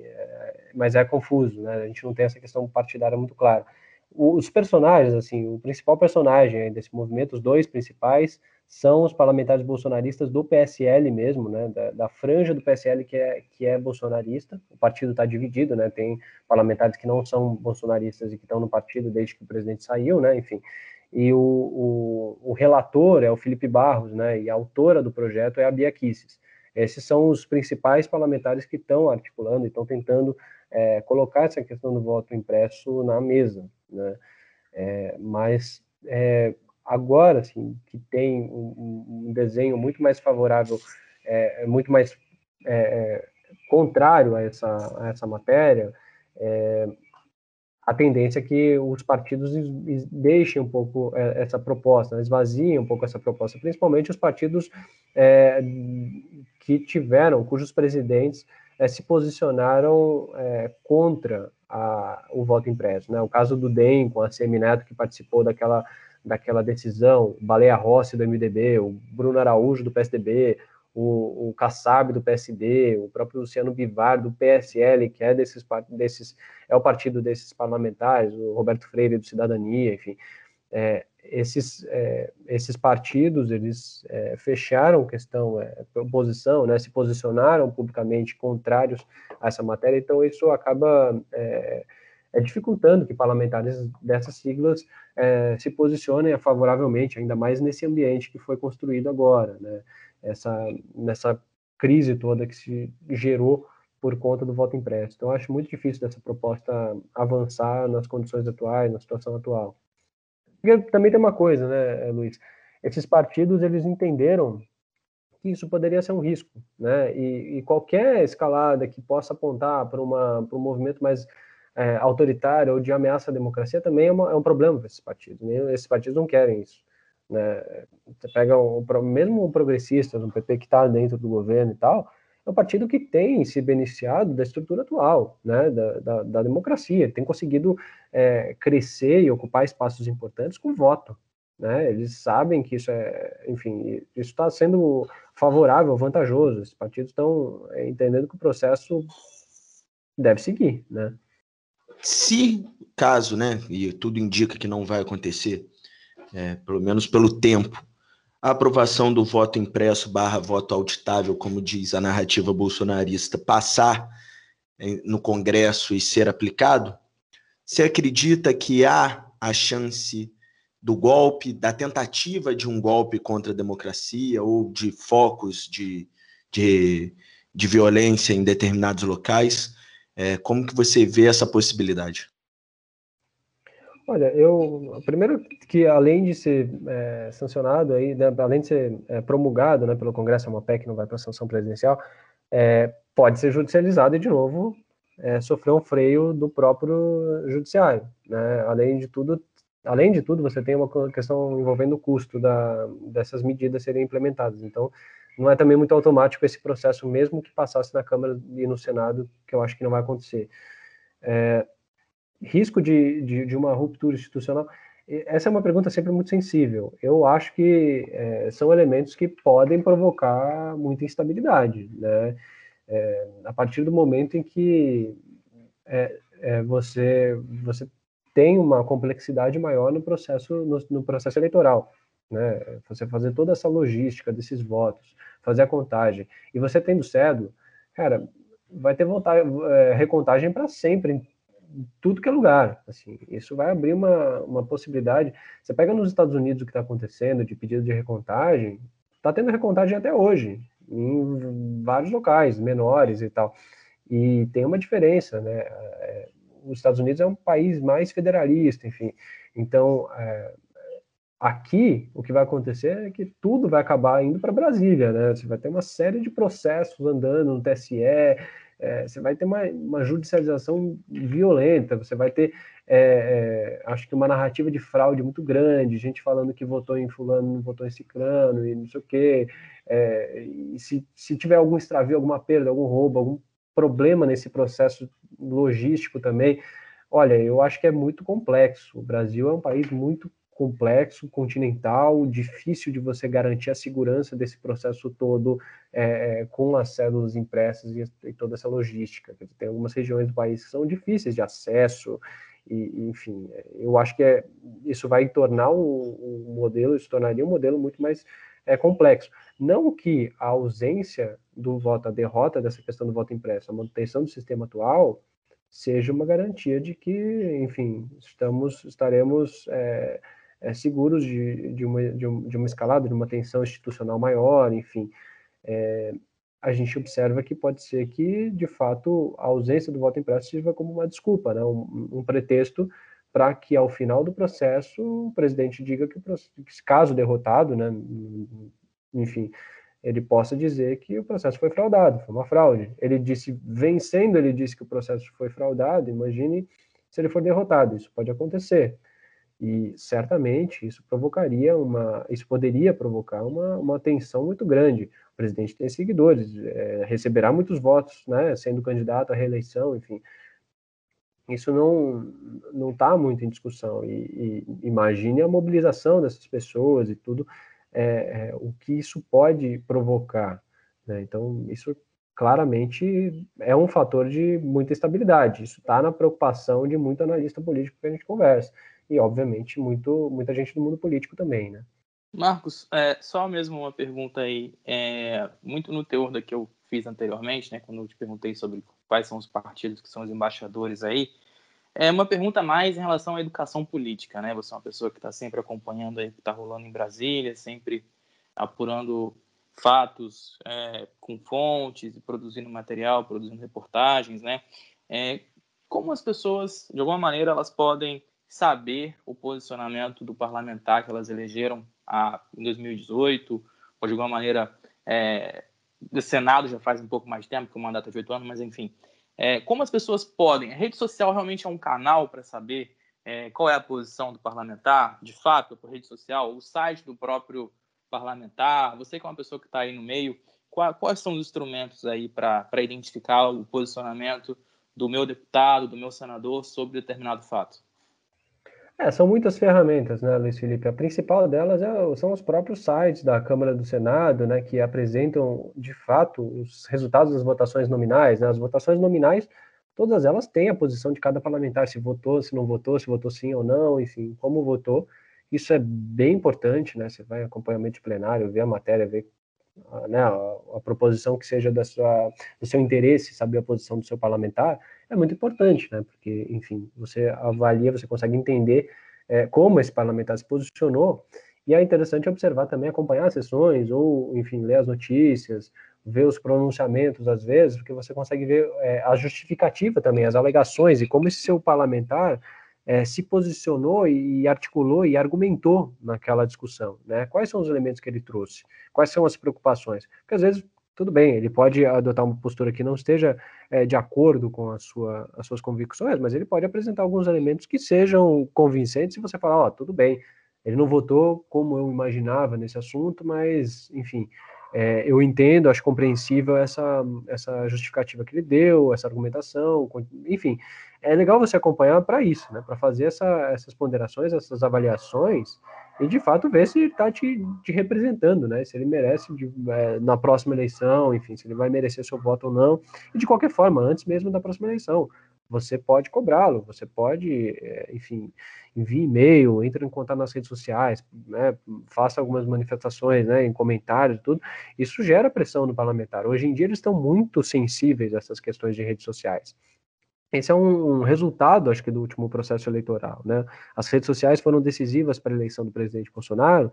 mas é confuso, né? A gente não tem essa questão partidária muito clara os personagens, assim, o principal personagem desse movimento, os dois principais, são os parlamentares bolsonaristas do PSL mesmo, né, da, da franja do PSL que é, que é bolsonarista. O partido está dividido, né, tem parlamentares que não são bolsonaristas e que estão no partido desde que o presidente saiu, né, enfim. E o, o, o relator é o Felipe Barros, né, e a autora do projeto é a Bia Kisses. Esses são os principais parlamentares que estão articulando e estão tentando é, colocar essa questão do voto impresso na mesa, né? É, mas é, agora, assim, que tem um, um, desenho muito mais favorável, é, é muito mais é, contrário a essa, a essa matéria, a tendência é que os partidos deixem um pouco essa proposta, né? esvaziem um pouco essa proposta, principalmente os partidos que tiveram, cujos presidentes é, se posicionaram é, contra a, o voto impresso. Né? O caso do DEM, com a Semineto, que participou daquela, daquela decisão, Baleia Rossi, do MDB, o Bruno Araújo, do PSDB, o, o Kassab, do PSD, o próprio Luciano Bivar, do PSL, que é, desses, desses, é o partido desses parlamentares, o Roberto Freire, do Cidadania, enfim. É, esses, é, esses partidos eles é, fecharam questão é, posição, né, se posicionaram publicamente contrários a essa matéria, então isso acaba é, é dificultando que parlamentares dessas siglas é, se posicionem favoravelmente, ainda mais nesse ambiente que foi construído agora, né, essa, nessa crise toda que se gerou por conta do voto impresso. Então, acho muito difícil dessa proposta avançar nas condições atuais, na situação atual. Porque também tem uma coisa, né, Luiz? Esses partidos, eles entenderam que isso poderia ser um risco, né? E, e qualquer escalada que possa apontar para um movimento mais é, autoritário ou de ameaça à democracia também é, uma, é um problema para esses partidos. Né? Esses partidos não querem isso. Né? Você pega um, mesmo o progressista, um PP que está dentro do governo e tal, é um partido que tem se beneficiado da estrutura atual, né, da, da, da democracia, tem conseguido é, crescer e ocupar espaços importantes com voto. Né? Eles sabem que isso é, enfim, isso está sendo favorável, vantajoso. Esses partidos estão é, entendendo que o processo deve seguir, né? Se caso, né, e tudo indica que não vai acontecer, é, pelo menos pelo tempo, a aprovação do voto impresso barra voto auditável, como diz a narrativa bolsonarista, passar no Congresso e ser aplicado, você acredita que há a chance do golpe, da tentativa de um golpe contra a democracia ou de focos de, de, de violência em determinados locais? É, como que você vê essa possibilidade? Olha, eu primeiro que além de ser é, sancionado aí, né, além de ser é, promulgado, né, pelo Congresso, é uma PEC não vai para sanção presidencial, é, pode ser judicializado e de novo é, sofrer um freio do próprio judiciário, né? Além de tudo, além de tudo, você tem uma questão envolvendo o custo da, dessas medidas serem implementadas. Então, não é também muito automático esse processo, mesmo que passasse na Câmara e no Senado, que eu acho que não vai acontecer. É, risco de, de, de, uma ruptura institucional? Essa é uma pergunta sempre muito sensível. Eu acho que é, são elementos que podem provocar muita instabilidade, né? É, a partir do momento em que é, é você você tem uma complexidade maior no processo no, no, processo eleitoral, né? Você fazer toda essa logística desses votos, fazer a contagem e você tendo cedo, cara, vai ter votar, é, recontagem para sempre tudo que é lugar. Assim, isso vai abrir uma, uma possibilidade. Você pega nos Estados Unidos o que está acontecendo de pedido de recontagem, está tendo recontagem até hoje, em vários locais, menores e tal. E tem uma diferença, né? É, os Estados Unidos é um país mais federalista, enfim. Então, é, aqui, o que vai acontecer é que tudo vai acabar indo para Brasília, né? Você vai ter uma série de processos andando no TSE, é, você vai ter uma, uma judicialização violenta, você vai ter, é, é, acho que uma narrativa de fraude muito grande, gente falando que votou em fulano, não votou em ciclano, e não sei o quê, é, e se, se tiver algum extravio, alguma perda, algum roubo, algum problema nesse processo logístico também, olha, eu acho que é muito complexo, o Brasil é um país muito complexo, continental, difícil de você garantir a segurança desse processo todo é, é com as células impressas e, e, toda essa logística. Tem algumas regiões do país que são difíceis de acesso, e, enfim, é, eu acho que é, isso vai tornar o modelo, isso tornaria um modelo muito mais é, complexo. Não que a ausência do voto, a derrota dessa questão do voto impresso, a manutenção do sistema atual, seja uma garantia de que, enfim, estamos, estaremos é, é, seguros de, de, uma, de, um, de, uma escalada, de uma tensão institucional maior, enfim. É, a gente observa que pode ser que, de fato, a ausência do voto impresso sirva como uma desculpa, né, um, um pretexto para que, ao final do processo, o presidente diga que, caso derrotado, né, enfim, ele possa dizer que o processo foi fraudado, foi uma fraude. Ele disse, vencendo, ele disse que o processo foi fraudado, imagine se ele for derrotado, isso pode acontecer. E certamente isso provocaria uma, isso poderia provocar uma, uma tensão muito grande. O presidente tem seguidores, é, receberá muitos votos, né, sendo candidato à reeleição, enfim. Isso não não está muito em discussão. E, e, imagine a mobilização dessas pessoas e tudo, é, é, o que isso pode provocar. Né? Então, isso claramente é um fator de muita estabilidade. Isso está na preocupação de muito analista político que a gente conversa e, obviamente, muito, muita gente do mundo político também, né? Marcos, é, só mesmo uma pergunta aí, é, muito no teor da que eu fiz anteriormente, né, quando eu te perguntei sobre quais são os partidos que são os embaixadores aí, é uma pergunta mais em relação à educação política, né? Você é uma pessoa que está sempre acompanhando aí o que está rolando em Brasília, sempre apurando fatos é, com fontes, produzindo material, produzindo reportagens, né? É, como as pessoas, de alguma maneira, elas podem saber o posicionamento do parlamentar que elas elegeram a, em 2018, ou de alguma maneira é, do Senado já faz um pouco mais tempo, que o mandato é de oito anos, mas enfim. É, como as pessoas podem? A rede social realmente é um canal para saber é, qual é a posição do parlamentar, de fato, por rede social, o site do próprio parlamentar, você que é uma pessoa que está aí no meio, qual, quais são os instrumentos aí para identificar o posicionamento do meu deputado, do meu senador sobre determinado fato? É, são muitas ferramentas, né, Luiz Felipe? A principal delas é, são os próprios sites da Câmara do Senado, né, que apresentam, de fato, os resultados das votações nominais. Né? As votações nominais, todas elas têm a posição de cada parlamentar, se votou, se não votou, se votou sim ou não, enfim, como votou. Isso é bem importante, né? Você vai acompanhamento plenário, ver a matéria, ver né, a, a, proposição que seja da sua, do seu interesse, saber a posição do seu parlamentar, é muito importante, né? Porque, enfim, você avalia, você consegue entender é, como esse parlamentar se posicionou, e é interessante observar também, acompanhar as sessões, ou, enfim, ler as notícias, ver os pronunciamentos, às vezes, porque você consegue ver é, a justificativa também, as alegações, e como esse seu parlamentar é, se posicionou e articulou e argumentou naquela discussão, né? Quais são os elementos que ele trouxe? Quais são as preocupações? Porque às vezes tudo bem, ele pode adotar uma postura que não esteja é, de acordo com sua, as suas convicções, mas ele pode apresentar alguns elementos que sejam convincentes e você falar, ó, oh, tudo bem, ele não votou como eu imaginava nesse assunto, mas, enfim, é, eu entendo, acho compreensível essa, essa justificativa que ele deu, essa argumentação, enfim, é legal você acompanhar para isso, né, para fazer essa, essas ponderações, essas avaliações, e de fato ver se está te, te, representando, né? Se ele merece de, é, na próxima eleição, enfim, se ele vai merecer seu voto ou não. E de qualquer forma, antes mesmo da próxima eleição, você pode cobrá-lo, você pode, é, enfim, envie e-mail, entre em contato nas redes sociais, né, faça algumas manifestações, né, em comentários, tudo. Isso gera pressão no parlamentar. Hoje em dia eles estão muito sensíveis a essas questões de redes sociais. Esse é um, resultado, acho que, do último processo eleitoral. Né? As redes sociais foram decisivas para a eleição do presidente Bolsonaro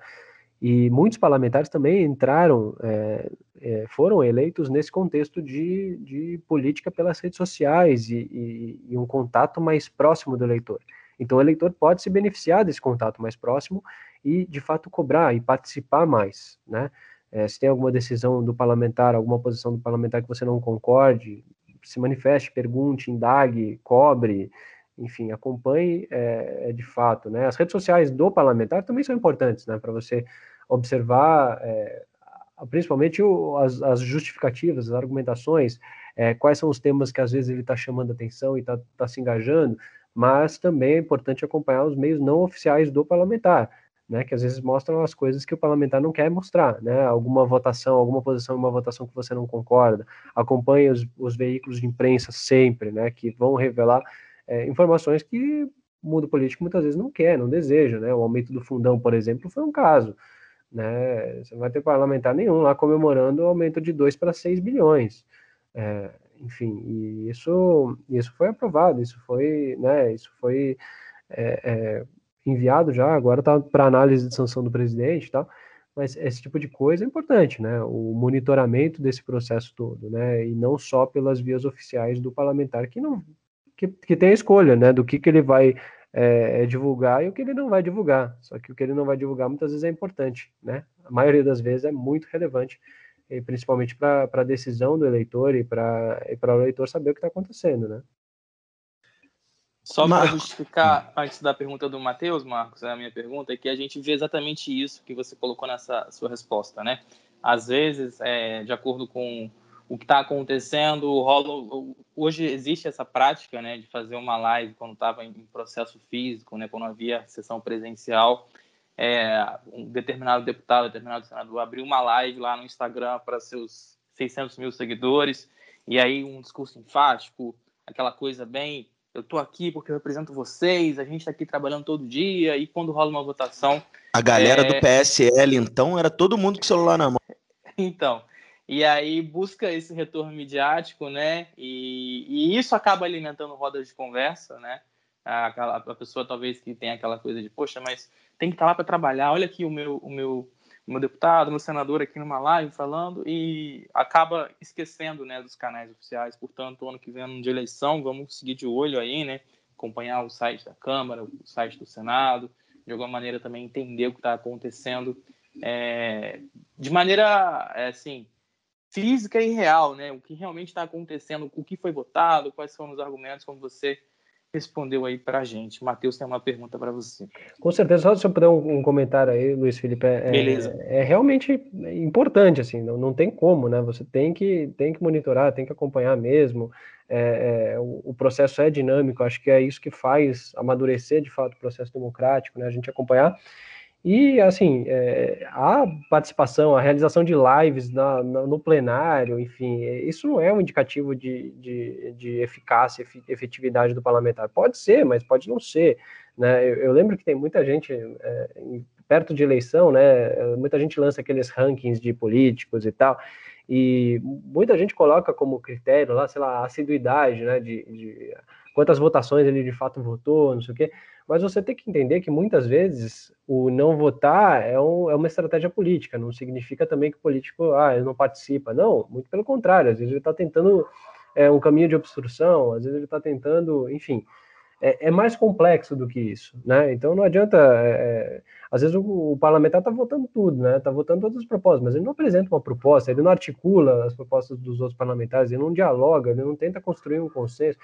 e muitos parlamentares também entraram, é, é, foram eleitos nesse contexto de, de política pelas redes sociais e, e, e, um contato mais próximo do eleitor. Então, o eleitor pode se beneficiar desse contato mais próximo e, de fato, cobrar e participar mais. Né? É, se tem alguma decisão do parlamentar, alguma posição do parlamentar que você não concorde, se manifeste, pergunte, indague, cobre, enfim, acompanhe é, é, de fato. Né? As redes sociais do parlamentar também são importantes né, para você observar, é, principalmente o, as, as, justificativas, as argumentações, é, quais são os temas que às vezes ele está chamando atenção e está tá se engajando, mas também é importante acompanhar os meios não oficiais do parlamentar. Né, que às vezes mostram as coisas que o parlamentar não quer mostrar, né, alguma votação, alguma posição uma votação que você não concorda, acompanhe os, os veículos de imprensa sempre, né, que vão revelar é, informações que o mundo político muitas vezes não quer, não deseja, né? O aumento do fundão, por exemplo, foi um caso, né? Você não vai ter parlamentar nenhum lá comemorando o aumento de 2 para 6 bilhões. É, enfim, e isso, isso foi aprovado, isso foi, né, isso foi é, é, enviado já, agora está para análise de sanção do presidente e tal, mas esse tipo de coisa é importante, né, o monitoramento desse processo todo, né, e não só pelas vias oficiais do parlamentar, que não, que, que tem a escolha, né, do que, que ele vai é, divulgar e o que ele não vai divulgar. Só que o que ele não vai divulgar muitas vezes é importante, né? A maioria das vezes é muito relevante, e principalmente para a decisão do eleitor e para o eleitor saber o que está acontecendo, né? Só para justificar, antes da pergunta do Matheus, Marcos, a minha pergunta é que a gente vê exatamente isso que você colocou nessa sua resposta, né? Às vezes, é, de acordo com o que está acontecendo, rola, hoje existe essa prática, né, de fazer uma live quando estava em processo físico, né, quando havia sessão presencial, é, um determinado deputado, determinado senador abriu uma live lá no Instagram para seus 600 mil seguidores, e aí um discurso enfático, aquela coisa bem, eu estou aqui porque eu represento vocês, a gente está aqui trabalhando todo dia, e quando rola uma votação... A galera é... do PSL, então, era todo mundo com o celular na mão. Então, e aí busca esse retorno midiático, né? E, e isso acaba alimentando rodas de conversa, né? A, a, pessoa talvez que tem aquela coisa de, poxa, mas tem que estar lá para trabalhar. Olha aqui o meu, o meu, o meu deputado, o meu senador aqui numa live falando e acaba esquecendo, né, dos canais oficiais. Portanto, ano que vem, ano de eleição, vamos seguir de olho aí, né? Acompanhar o site da Câmara, o site do Senado, de alguma maneira também entender o que está acontecendo é, de maneira, é, assim, física e real, né? O que realmente está acontecendo, o que foi votado, quais foram os argumentos, como você respondeu aí para a gente. Matheus tem uma pergunta para você. Com certeza, só se eu puder um, um comentário aí, Luiz Felipe, é, Beleza. é, é realmente importante, assim, não, não tem como, né? Você tem que, tem que monitorar, tem que acompanhar mesmo. É, é, o, o, processo é dinâmico, acho que é isso que faz amadurecer de fato o processo democrático, né? A gente acompanhar. E, assim, é, a participação, a realização de lives na, na, no plenário, enfim, isso não é um indicativo de, de, de eficácia, efetividade do parlamentar. Pode ser, mas pode não ser. Né? Eu, eu lembro que tem muita gente, é, perto de eleição, né, muita gente lança aqueles rankings de políticos e tal, e muita gente coloca como critério lá, sei lá, assiduidade, né, de, de quantas votações ele de fato votou, não sei o quê. Mas você tem que entender que muitas vezes o não votar é, um, é uma estratégia política, não significa também que o político ah, ele não participa. Não, muito pelo contrário, às vezes ele está tentando é, um caminho de obstrução, às vezes ele está tentando, enfim. É, é, mais complexo do que isso, né? Então não adianta, é, é às vezes o, o parlamentar está votando tudo, né? Está votando todas as propostas, mas ele não apresenta uma proposta, ele não articula as propostas dos outros parlamentares, ele não dialoga, ele não tenta construir um consenso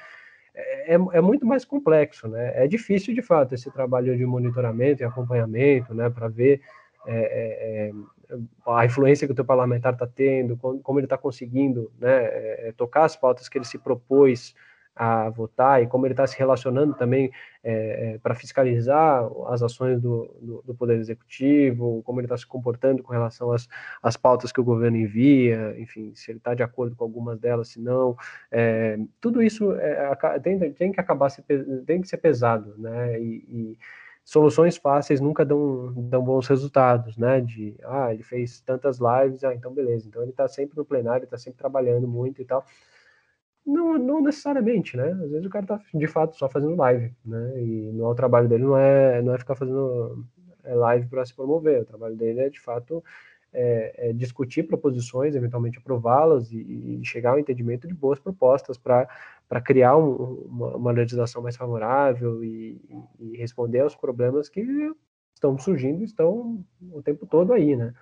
é, é muito mais complexo, né? É difícil, de fato, esse trabalho de monitoramento e acompanhamento, né, para ver é, é, é, a influência que o teu parlamentar está tendo, como, como ele está conseguindo né, é, é, tocar as pautas que ele se propôs a votar e como ele está se relacionando também é, é, para fiscalizar as ações do, do, do Poder Executivo, como ele está se comportando com relação às, às pautas que o governo envia, enfim, se ele está de acordo com algumas delas, se não, é, tudo isso tem, tem que acabar se, tem que ser pesado, né? E, e soluções fáceis nunca dão, dão bons resultados, né? De ah, ele fez tantas lives, ah, então beleza, então ele está sempre no plenário, está sempre trabalhando muito e tal. Não, não necessariamente, né? Às vezes o cara tá de fato só fazendo live, né? E não, o trabalho dele não é, não é ficar fazendo é, live para se promover. O trabalho dele é de fato é, é discutir proposições, eventualmente aprová-las e, e, chegar ao entendimento de boas propostas para criar um, uma, uma, legislação mais favorável e, e, responder aos problemas que estão surgindo, estão o tempo todo aí, né?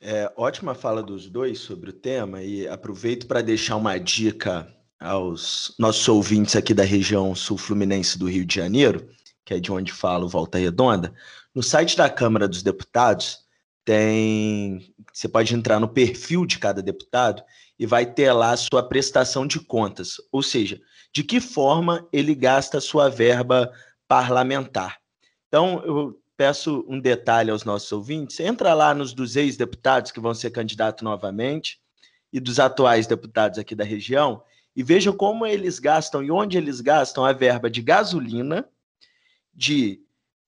É, ótima fala dos dois sobre o tema e aproveito para deixar uma dica aos nossos ouvintes aqui da região sul-fluminense do Rio de Janeiro, que é de onde falo Volta Redonda, no site da Câmara dos Deputados tem. Você pode entrar no perfil de cada deputado e vai ter lá a sua prestação de contas, ou seja, de que forma ele gasta a sua verba parlamentar. Então, eu peço um detalhe aos nossos ouvintes: entra lá nos dos ex-deputados que vão ser candidatos novamente e dos atuais deputados aqui da região e veja como eles gastam e onde eles gastam a verba de gasolina, de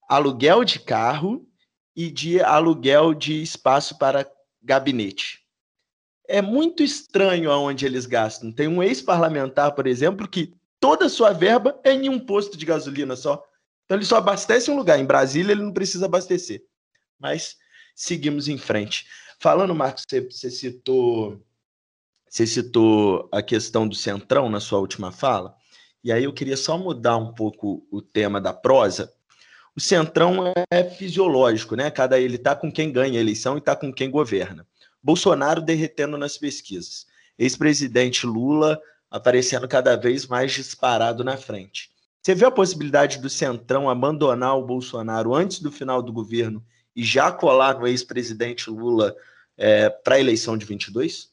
aluguel de carro e de aluguel de espaço para gabinete. É muito estranho aonde eles gastam. Tem um ex-parlamentar, por exemplo, que toda a sua verba é em um posto de gasolina só. Então ele só abastece um lugar. Em Brasília ele não precisa abastecer. Mas seguimos em frente. Falando, Marcos, você, você citou você citou a questão do centrão na sua última fala. E aí eu queria só mudar um pouco o tema da prosa o centrão é fisiológico, né? Cada ele está com quem ganha a eleição e está com quem governa. Bolsonaro derretendo nas pesquisas. Ex-presidente Lula aparecendo cada vez mais disparado na frente. Você vê a possibilidade do Centrão abandonar o Bolsonaro antes do final do governo e já colar no ex-presidente Lula é, para a eleição de 22?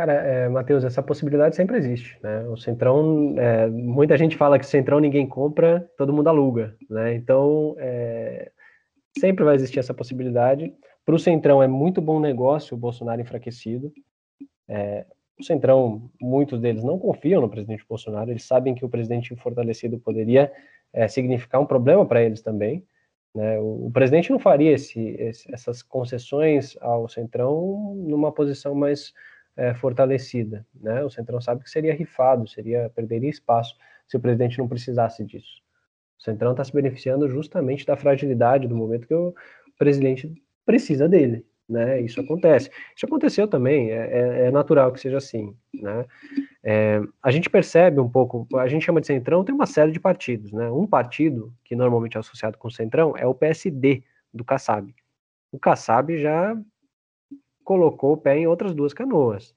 Cara, é, Matheus, essa possibilidade sempre existe, né? O Centrão, é, muita gente fala que Centrão ninguém compra, todo mundo aluga, né? Então, é, sempre vai existir essa possibilidade. Para o Centrão é muito bom negócio o Bolsonaro enfraquecido. É, o Centrão, muitos deles não confiam no presidente Bolsonaro, eles sabem que o presidente fortalecido poderia é, significar um problema para eles também. Né? O, o, presidente não faria esse, esse, essas concessões ao Centrão numa posição mais é, fortalecida. Né? O Centrão sabe que seria rifado, seria perderia espaço se o presidente não precisasse disso. O Centrão está se beneficiando justamente da fragilidade do momento que o presidente precisa dele. Né? Isso acontece. Isso aconteceu também, é, é, é natural que seja assim. Né? É, a gente percebe um pouco, a gente chama de Centrão, tem uma série de partidos. Né? Um partido, que normalmente é associado com o Centrão, é o PSD, do Kassab. O Kassab já colocou o pé em outras duas canoas.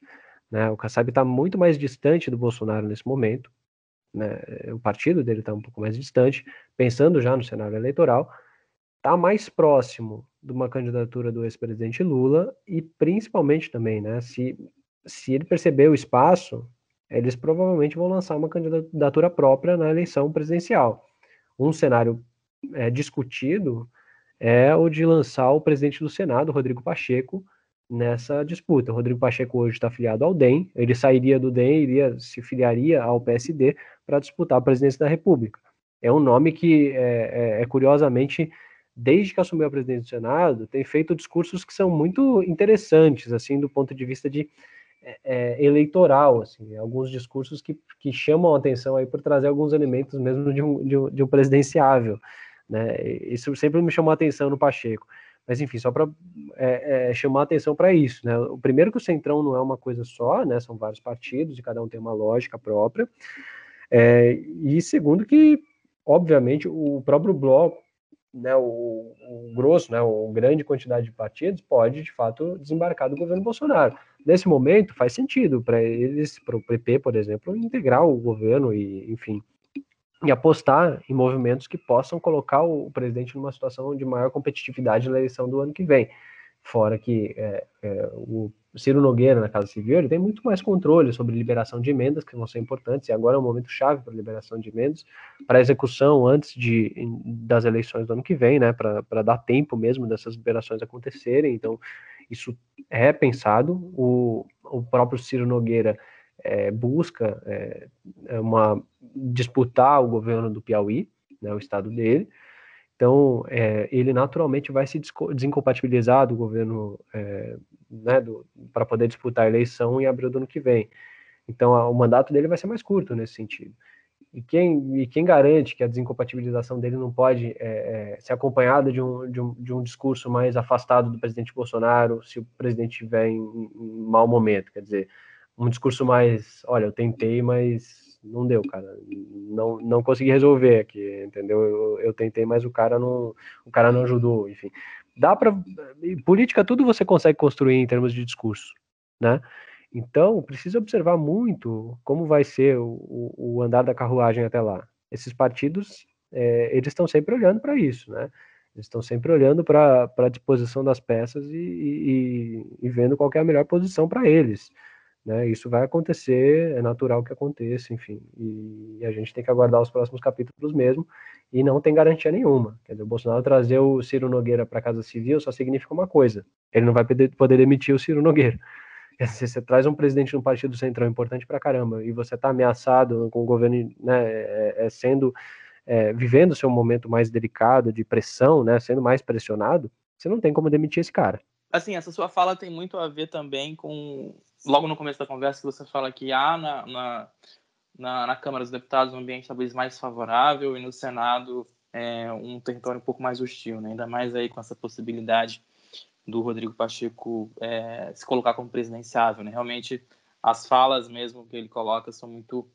Né? O Kassab está muito mais distante do Bolsonaro nesse momento, né? o partido dele está um pouco mais distante, pensando já no cenário eleitoral, está mais próximo de uma candidatura do ex-presidente Lula e principalmente também, né, se, se ele perceber o espaço, eles provavelmente vão lançar uma candidatura própria na eleição presidencial. Um cenário é, discutido é o de lançar o presidente do Senado, Rodrigo Pacheco, nessa disputa. O Rodrigo Pacheco hoje está afiliado ao DEM, ele sairia do DEM iria, se filiaria ao PSD para disputar a presidência da República. É um nome que, é, é, é, curiosamente, desde que assumiu a presidência do Senado, tem feito discursos que são muito interessantes, assim, do ponto de vista de é, é eleitoral, assim, alguns discursos que, que chamam a atenção aí por trazer alguns elementos mesmo de um, de um, de um presidenciável, né? Isso sempre me chamou a atenção no Pacheco. Mas enfim, só para é, é, chamar atenção para isso, né? O primeiro que o Centrão não é uma coisa só, né? São vários partidos e cada um tem uma lógica própria. É, e segundo que, obviamente, o próprio bloco, né? O, o grosso, né? O grande quantidade de partidos pode, de fato, desembarcar do governo Bolsonaro. Nesse momento, faz sentido para eles, para o PP, por exemplo, integrar o governo e, enfim, e apostar em movimentos que possam colocar o presidente numa situação de maior competitividade na eleição do ano que vem. Fora que é, é, o Ciro Nogueira, na Casa Civil, ele tem muito mais controle sobre liberação de emendas, que vão ser importantes, e agora é um momento chave para liberação de emendas, para execução antes de, das eleições do ano que vem, né, para dar tempo mesmo dessas liberações acontecerem. Então, isso é pensado. O, o próprio Ciro Nogueira é, busca é, é, uma disputar o governo do Piauí, né, o estado dele. Então, é, ele naturalmente vai se desincompatibilizar do governo é, né, para poder disputar a eleição em abril do ano que vem. Então, a, o mandato dele vai ser mais curto nesse sentido. E quem, e quem garante que a desincompatibilização dele não pode é, ser acompanhada de um, de, um, de um discurso mais afastado do presidente Bolsonaro se o presidente estiver em, em mau momento? Quer dizer, um discurso mais, olha, eu tentei, mas não deu, cara. Não, não consegui resolver aqui, entendeu? Eu, eu tentei, mas o cara não, o cara não ajudou, enfim. Dá para política tudo você consegue construir em termos de discurso, né? Então, precisa observar muito como vai ser o, o andar da carruagem até lá. Esses partidos, é, eles estão sempre olhando para isso, né? Eles estão sempre olhando para a disposição das peças e, e, e, vendo qual é a melhor posição para eles. Né? Isso vai acontecer, é natural que aconteça, enfim. E, e, a gente tem que aguardar os próximos capítulos mesmo, e não tem garantia nenhuma. Quer dizer, o Bolsonaro trazer o Ciro Nogueira para a Casa Civil só significa uma coisa: ele não vai poder, demitir o Ciro Nogueira. Se você traz um presidente de um partido central importante para caramba e você está ameaçado com o governo né, é, é sendo é, vivendo seu momento mais delicado de pressão, né, sendo mais pressionado, você não tem como demitir esse cara. Assim, essa sua fala tem muito a ver também com logo no começo da conversa que você fala que há na, na, na, na Câmara dos Deputados um ambiente talvez mais favorável e no Senado é, um território um pouco mais hostil, né? ainda mais aí com essa possibilidade do Rodrigo Pacheco é, se colocar como presidenciável. Né? Realmente, as falas mesmo que ele coloca são muito,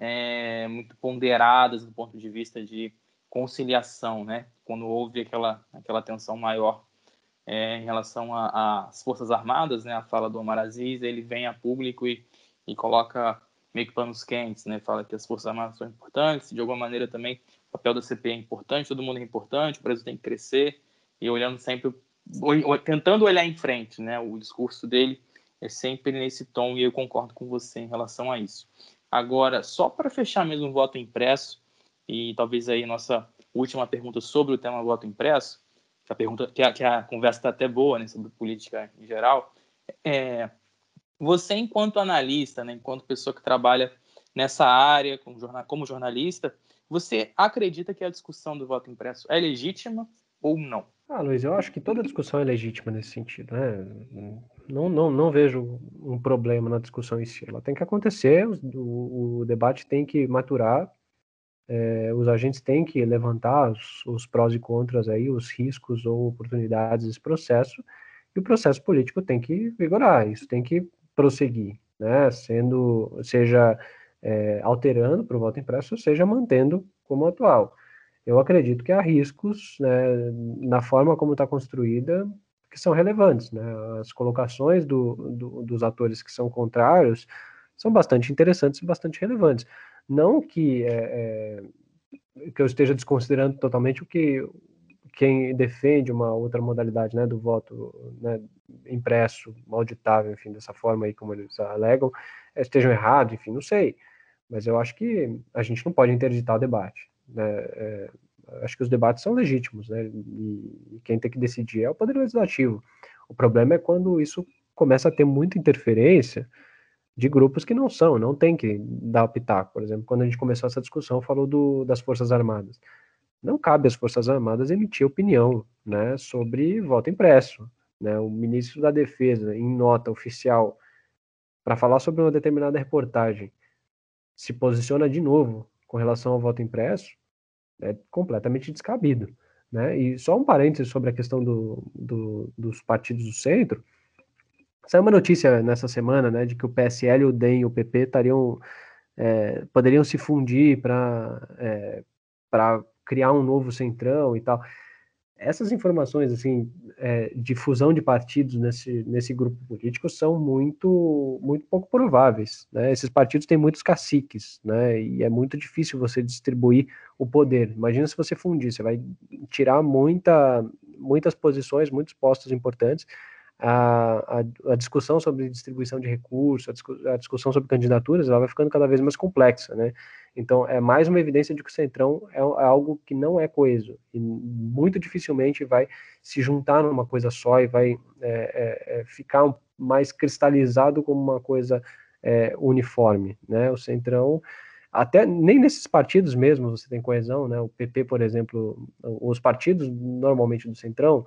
é, muito ponderadas do ponto de vista de conciliação, né? quando houve aquela, aquela tensão maior é, em relação às Forças Armadas, né? a fala do Omar Aziz, ele vem a público e, e coloca meio que panos quentes, né? Fala que as Forças Armadas são importantes, de alguma maneira também o papel da CPI é importante, todo mundo é importante, o Brasil tem que crescer, e olhando sempre tentando olhar em frente, né? O discurso dele é sempre nesse tom e eu concordo com você em relação a isso. Agora, só para fechar mesmo o voto impresso e talvez aí nossa última pergunta sobre o tema voto impresso, a pergunta que a, que a conversa está até boa, né, sobre política em geral, é você enquanto analista, né, enquanto pessoa que trabalha nessa área como, jornal, como jornalista, você acredita que a discussão do voto impresso é legítima ou não? Ah, Luiz, eu acho que toda discussão é legítima nesse sentido, né? Não, não, não vejo um problema na discussão em si. Ela tem que acontecer, o, o debate tem que maturar, é, os agentes têm que levantar os, os, prós e contras aí, os riscos ou oportunidades desse processo, e o processo político tem que vigorar, isso tem que prosseguir, né? Sendo, seja é, alterando para o voto impresso, seja mantendo como atual eu acredito que há riscos né, na forma como está construída que são relevantes. Né? As colocações do, do, dos atores que são contrários são bastante interessantes e bastante relevantes. Não que, é, é, que eu esteja desconsiderando totalmente o que quem defende uma outra modalidade né, do voto né, impresso, auditável, enfim, dessa forma aí como eles alegam, estejam errados, enfim, não sei. Mas eu acho que a gente não pode interditar o debate. Né? É, acho que os debates são legítimos, né? E, quem tem que decidir é o Poder Legislativo. O problema é quando isso começa a ter muita interferência de grupos que não são, não tem que dar o pitaco. Por exemplo, quando a gente começou essa discussão, falou do, das Forças Armadas. Não cabe às Forças Armadas emitir opinião né, sobre voto impresso. Né? O ministro da Defesa, em nota oficial, para falar sobre uma determinada reportagem, se posiciona de novo com relação ao voto impresso é completamente descabido. Né? E só um parênteses sobre a questão do, do, dos partidos do centro. Saiu uma notícia nessa semana né, de que o PSL, o DEM e o PP estariam, é, poderiam se fundir para é, criar um novo centrão e tal. Essas informações assim é, de fusão de partidos nesse, nesse grupo político são muito muito pouco prováveis né? esses partidos têm muitos caciques né? E é muito difícil você distribuir o poder. Imagina se você fundir você vai tirar muita muitas posições muitos postos importantes a, a, a discussão sobre distribuição de recursos a, discu a discussão sobre candidaturas ela vai ficando cada vez mais complexa né então, é mais uma evidência de que o Centrão é, é algo que não é coeso e muito dificilmente vai se juntar numa coisa só e vai é, é, é ficar mais cristalizado como uma coisa é, uniforme, né? O Centrão, até nem nesses partidos mesmo você tem coesão, né? O PP, por exemplo, os partidos normalmente do Centrão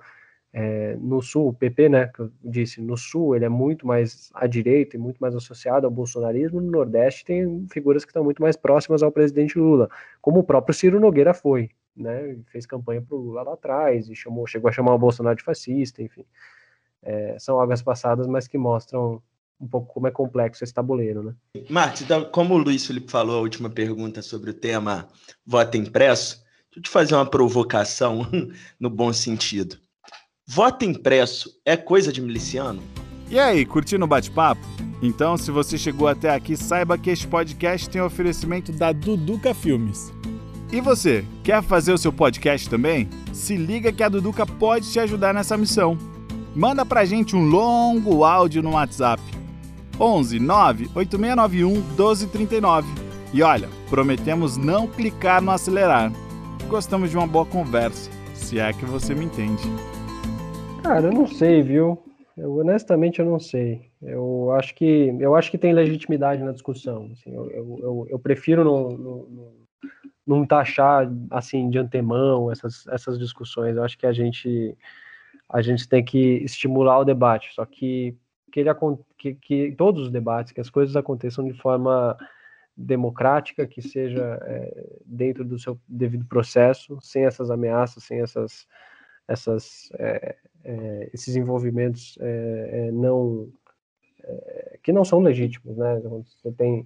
é, no Sul, o PP, né, que eu disse, no Sul ele é muito mais à direita e muito mais associado ao bolsonarismo, no Nordeste tem figuras que estão muito mais próximas ao presidente Lula, como o próprio Ciro Nogueira foi, né, fez campanha para o Lula lá atrás e chamou, chegou a chamar o Bolsonaro de fascista, enfim. É, são águas passadas, mas que mostram um pouco como é complexo esse tabuleiro, né? Marcos, então, como o Luiz Felipe falou a última pergunta sobre o tema voto impresso, deixa eu te fazer uma provocação no bom sentido. Voto impresso é coisa de miliciano? E aí, curtindo o bate-papo? Então, se você chegou até aqui, saiba que este podcast tem oferecimento da Duduca Filmes. E você, quer fazer o seu podcast também? Se liga que a Duduca pode te ajudar nessa missão. Manda pra gente um longo áudio no WhatsApp. 11 9 8691 1239. E olha, prometemos não clicar no acelerar. Gostamos de uma boa conversa, se é que você me entende. Cara, eu não sei, viu? Eu, honestamente, eu não sei. Eu acho que eu acho que tem legitimidade na discussão. Assim, eu, eu, eu, prefiro não, não, não, taxar assim de antemão essas, essas discussões. Eu acho que a gente a gente tem que estimular o debate. Só que que, ele, que, que todos os debates, que as coisas aconteçam de forma democrática, que seja é, dentro do seu devido processo, sem essas ameaças, sem essas, essas, é, é, esses envolvimentos é, não que não são legítimos, né? Você tem,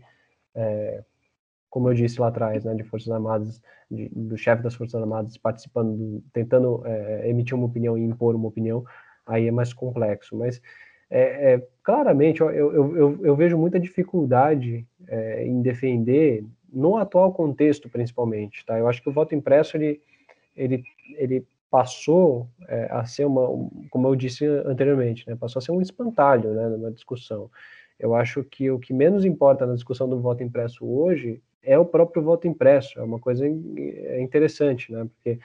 como eu disse lá atrás, né, de forças armadas, de, do chefe das forças armadas participando, do, tentando emitir uma opinião e impor uma opinião, aí é mais complexo, mas claramente eu, eu, eu, eu, vejo muita dificuldade em defender no atual contexto principalmente, tá? Eu acho que o voto impresso ele, ele, ele passou é, a ser uma, como eu disse anteriormente, né? Passou a ser um espantalho, né? Na discussão. Eu acho que o que menos importa na discussão do voto impresso hoje é o próprio voto impresso. É uma coisa interessante, né? Porque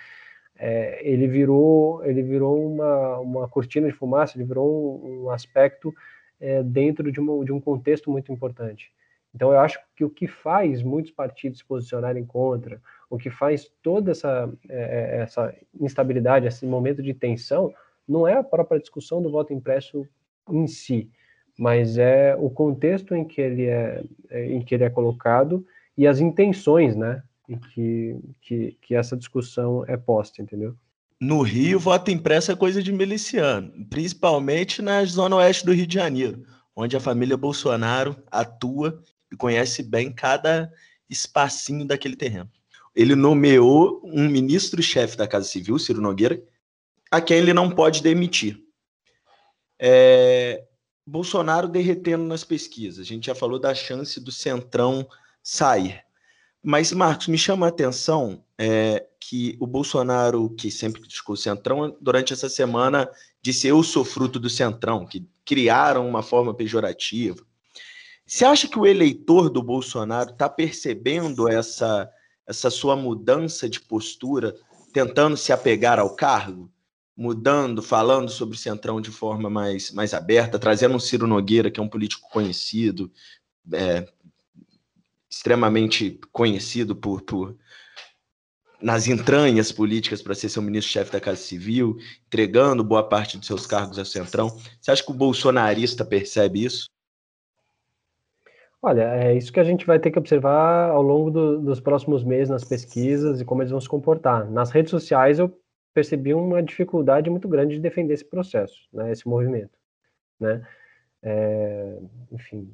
é, ele virou ele virou uma, uma cortina de fumaça, ele virou um, um aspecto é, dentro de, uma, de um contexto muito importante. Então eu acho que o que faz muitos partidos se posicionarem contra, o que faz toda essa, é, é essa instabilidade, esse momento de tensão, não é a própria discussão do voto impresso em si, mas é o contexto em que ele é, é em que ele é colocado e as intenções, né, e que, que, que essa discussão é posta, entendeu? No Rio, voto impresso é coisa de miliciano, principalmente na zona oeste do Rio de Janeiro, onde a família Bolsonaro atua conhece bem cada espacinho daquele terreno. Ele nomeou um ministro-chefe da Casa Civil, Ciro Nogueira, a quem ele não pode demitir. É... Bolsonaro derretendo nas pesquisas. A gente já falou da chance do Centrão sair. Mas, Marcos, me chama a atenção é, que o Bolsonaro, que sempre criticou o Centrão, durante essa semana disse eu sou fruto do Centrão, que criaram uma forma pejorativa. Você acha que o eleitor do Bolsonaro está percebendo essa, essa sua mudança de postura, tentando se apegar ao cargo? Mudando, falando sobre o Centrão de forma mais, mais aberta, trazendo um Ciro Nogueira, que é um político conhecido, é, extremamente conhecido por, por nas entranhas políticas para ser seu ministro-chefe da Casa Civil, entregando boa parte dos seus cargos ao Centrão. Você acha que o bolsonarista percebe isso? Olha, é isso que a gente vai ter que observar ao longo do, dos próximos meses nas pesquisas e como eles vão se comportar. Nas redes sociais eu percebi uma dificuldade muito grande de defender esse processo, né, esse movimento, né? É, enfim,